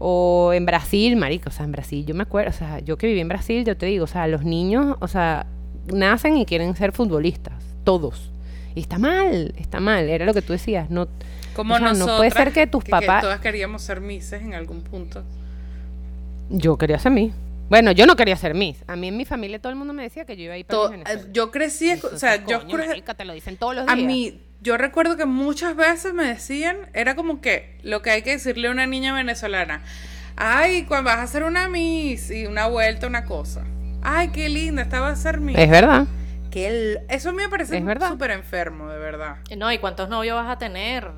o en Brasil, marico, o sea, en Brasil yo me acuerdo, o sea, yo que viví en Brasil, yo te digo, o sea, los niños, o sea, nacen y quieren ser futbolistas, todos. Y está mal, está mal, era lo que tú decías, no Como O sea, no puede ser que tus papás- todas queríamos ser mises en algún punto. yo quería ser Miss. Bueno, yo no quería ser Miss. A mí en mi familia todo el mundo me decía que yo iba a ir para yo crecí, o sea, yo coño, cre- marica, te lo dicen todos los A días. mí, yo recuerdo que muchas veces me decían, era como que lo que hay que decirle a una niña venezolana, ay, cuando vas a hacer una miss y una vuelta, una cosa. Ay, qué linda, esta va a ser miss. Es verdad. Que el- eso a mí me parece súper enfermo, de verdad. No, ¿y cuántos novios vas a tener?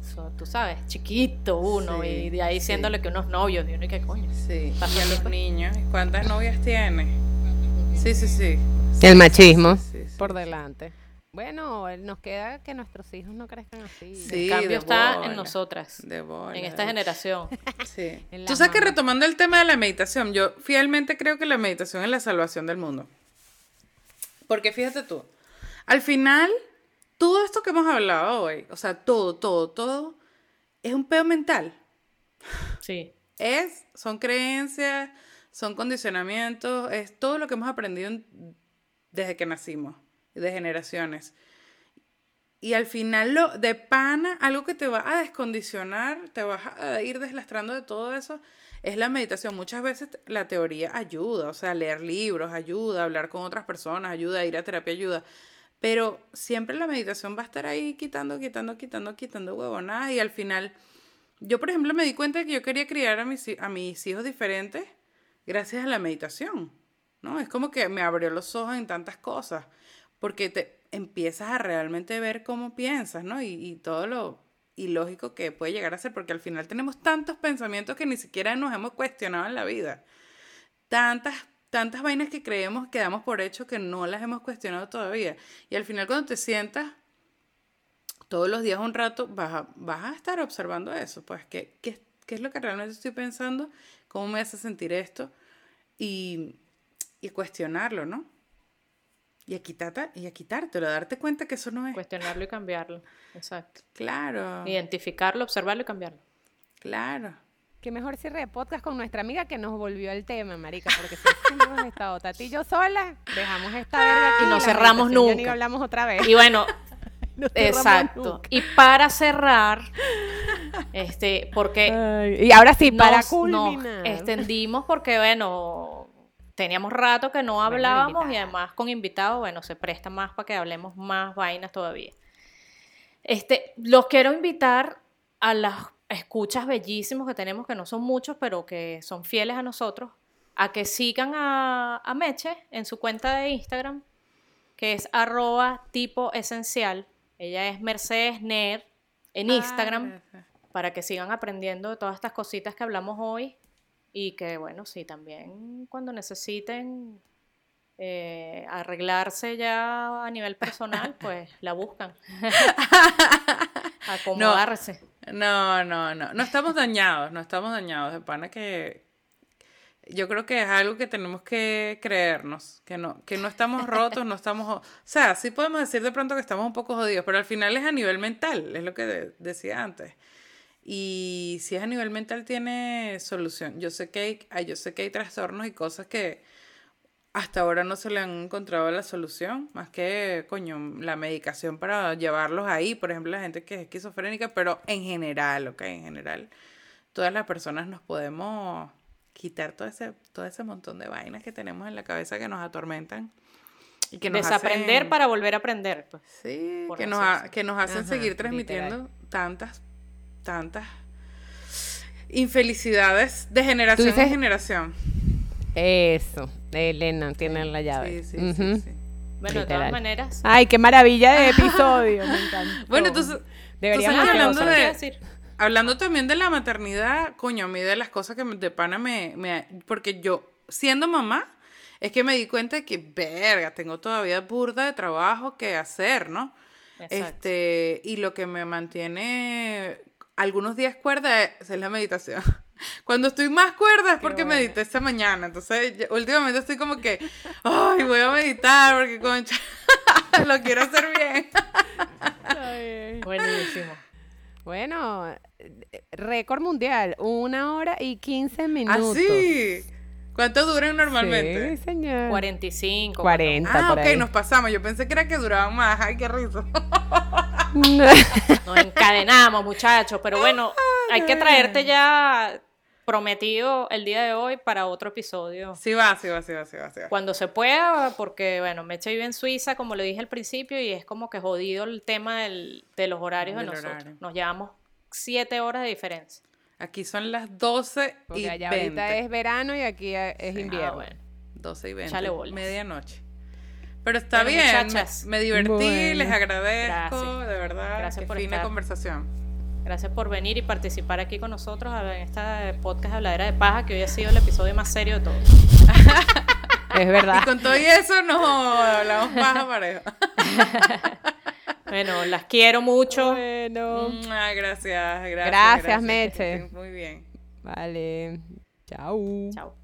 Eso, tú sabes, chiquito uno, Sí, y de ahí sí. diciéndole que unos novios, y uno, ¿y qué coño? Sí. Y a los niños, ¿cuántas novias tiene? Sí, sí, sí. El machismo Sí, sí, por sí. delante. Bueno, nos queda que nuestros hijos no crezcan así. Sí, el cambio está bola, en nosotras, De bola, en esta generación. Sí. [LAUGHS] Tú sabes que retomando el tema de la meditación, yo fielmente creo que la meditación es la salvación del mundo. Porque fíjate tú, al final todo esto que hemos hablado hoy, o sea, todo, todo, todo, es un pedo mental. Sí. Es, son creencias, son condicionamientos, es todo lo que hemos aprendido en- desde que nacimos, de generaciones. Y al final, lo, de pana, algo que te va a descondicionar, te vas a ir deslastrando de todo eso, es la meditación. Muchas veces la teoría ayuda, o sea, leer libros ayuda, hablar con otras personas ayuda, ir a terapia ayuda. Pero siempre la meditación va a estar ahí quitando, quitando, quitando, quitando huevonadas. Y al final, yo por ejemplo me di cuenta de que yo quería criar a mis, a mis hijos diferentes gracias a la meditación. ¿no? Es como que me abrió los ojos en tantas cosas, porque te empiezas a realmente ver cómo piensas, ¿no? Y, todo lo ilógico que puede llegar a ser, porque al final tenemos tantos pensamientos que ni siquiera nos hemos cuestionado en la vida. Tantas, tantas vainas que creemos, que damos por hecho que no las hemos cuestionado todavía. Y al final cuando te sientas todos los días un rato, vas a, vas a estar observando eso, pues, ¿qué, qué, qué es lo que realmente estoy pensando? ¿Cómo me hace sentir esto? Y, y cuestionarlo, ¿no? Y a, quitarte, y a quitártelo, a darte cuenta que eso no es. Cuestionarlo y cambiarlo. Exacto. Claro, Identificarlo, observarlo y cambiarlo. claro. Qué mejor cierre de podcast con nuestra amiga que nos volvió al tema, marica, porque si hemos estado Tati y yo sola, dejamos esta verga aquí Y no cerramos ya ni nunca. hablamos otra vez. Y bueno, [LAUGHS] No exacto. nunca. Y para cerrar, este, porque Ay, y ahora sí, para nos, nos culminar. extendimos porque, bueno, teníamos rato que no hablábamos y además con invitados, bueno, se presta más para que hablemos más vainas todavía. Este, los quiero invitar a las escuchas bellísimos que tenemos, que no son muchos, pero que son fieles a nosotros, a que sigan a, a Meche en su cuenta de Instagram, que es arroba tipo esencial. Ella es Mercedes Ner en Instagram Ah, para que sigan aprendiendo de todas estas cositas que hablamos hoy y que, bueno, sí, también cuando necesiten eh, arreglarse ya a nivel personal, [LAUGHS] pues la buscan. [LAUGHS] Acomodarse. No, no, no. No estamos dañados, no estamos dañados. De pana que yo creo que es algo que tenemos que creernos, que no, que no estamos rotos, no estamos... O sea, sí podemos decir de pronto que estamos un poco jodidos, pero al final es a nivel mental, es lo que de- decía antes. Y si es a nivel mental tiene solución. Yo sé que hay, ay, yo sé que hay trastornos y cosas que hasta ahora no se le han encontrado la solución, más que, coño, la medicación para llevarlos ahí, por ejemplo, la gente que es esquizofrénica, pero en general, ¿ok? En general, todas las personas nos podemos quitar todo ese, todo ese montón de vainas que tenemos en la cabeza que nos atormentan y que nos Desaprender hacen- para volver a aprender. Pues. Sí, que nos, ha- que nos hacen Ajá, seguir literal. transmitiendo tantas, tantas infelicidades de generación dices- en generación. Eso, Elena tiene la llave. Sí, sí, sí, sí. Bueno, de todas maneras. Ay, qué maravilla de [LAUGHS] episodio, me encantó. Bueno, entonces, Deberíamos entonces, hablando de- ¿qué iba a decir? Hablando también de la maternidad, coño, a mí de las cosas que me- de pana me, me... Porque yo, siendo mamá, es que me di cuenta de que, verga, tengo todavía burda de trabajo que hacer, ¿no? Exacto. Este, y lo que me mantiene algunos días cuerda es, es la meditación. [LAUGHS] Cuando estoy más cuerda es porque bueno. medité esta mañana. Entonces, últimamente estoy como que, ay, voy a meditar porque, concha, [LAUGHS] lo quiero hacer bien. Buenísimo. Bueno, récord mundial, una hora y 15 minutos. Así. ¿Cuánto duran normalmente? Sí, señor. 45. 40 Ah, por ok, ahí. nos pasamos. Yo pensé que era que duraban más. Ay, qué risa. [LAUGHS] Nos encadenamos, muchachos. Pero bueno, hay que traerte ya prometido el día de hoy para otro episodio. Sí va, sí va, sí va, sí va, sí va. Cuando se pueda, porque bueno, Meche vive en Suiza, como le dije al principio, y es como que jodido el tema del- de los horarios de nosotros. horario. Nos llevamos siete horas de diferencia. Aquí son las 12 y allá 20. ahorita es verano y aquí es Sí. invierno. Ah, bueno. 12 y 20. Échale bolas. Medianoche. Pero está Bueno, bien. muchachas. Me, me divertí, Bueno. les agradezco, Gracias. de verdad. Gracias qué por fina estar. conversación. Gracias por venir y participar aquí con nosotros en esta podcast Habladera de Paja, que hoy ha sido el episodio más serio de todos. [LAUGHS] Es verdad. Y con todo y eso nos hablamos paja pareja. [LAUGHS] Bueno, las quiero mucho. Bueno, Mua, gracias, gracias. Gracias, Meche. Muy bien. vale. Chao. Chao.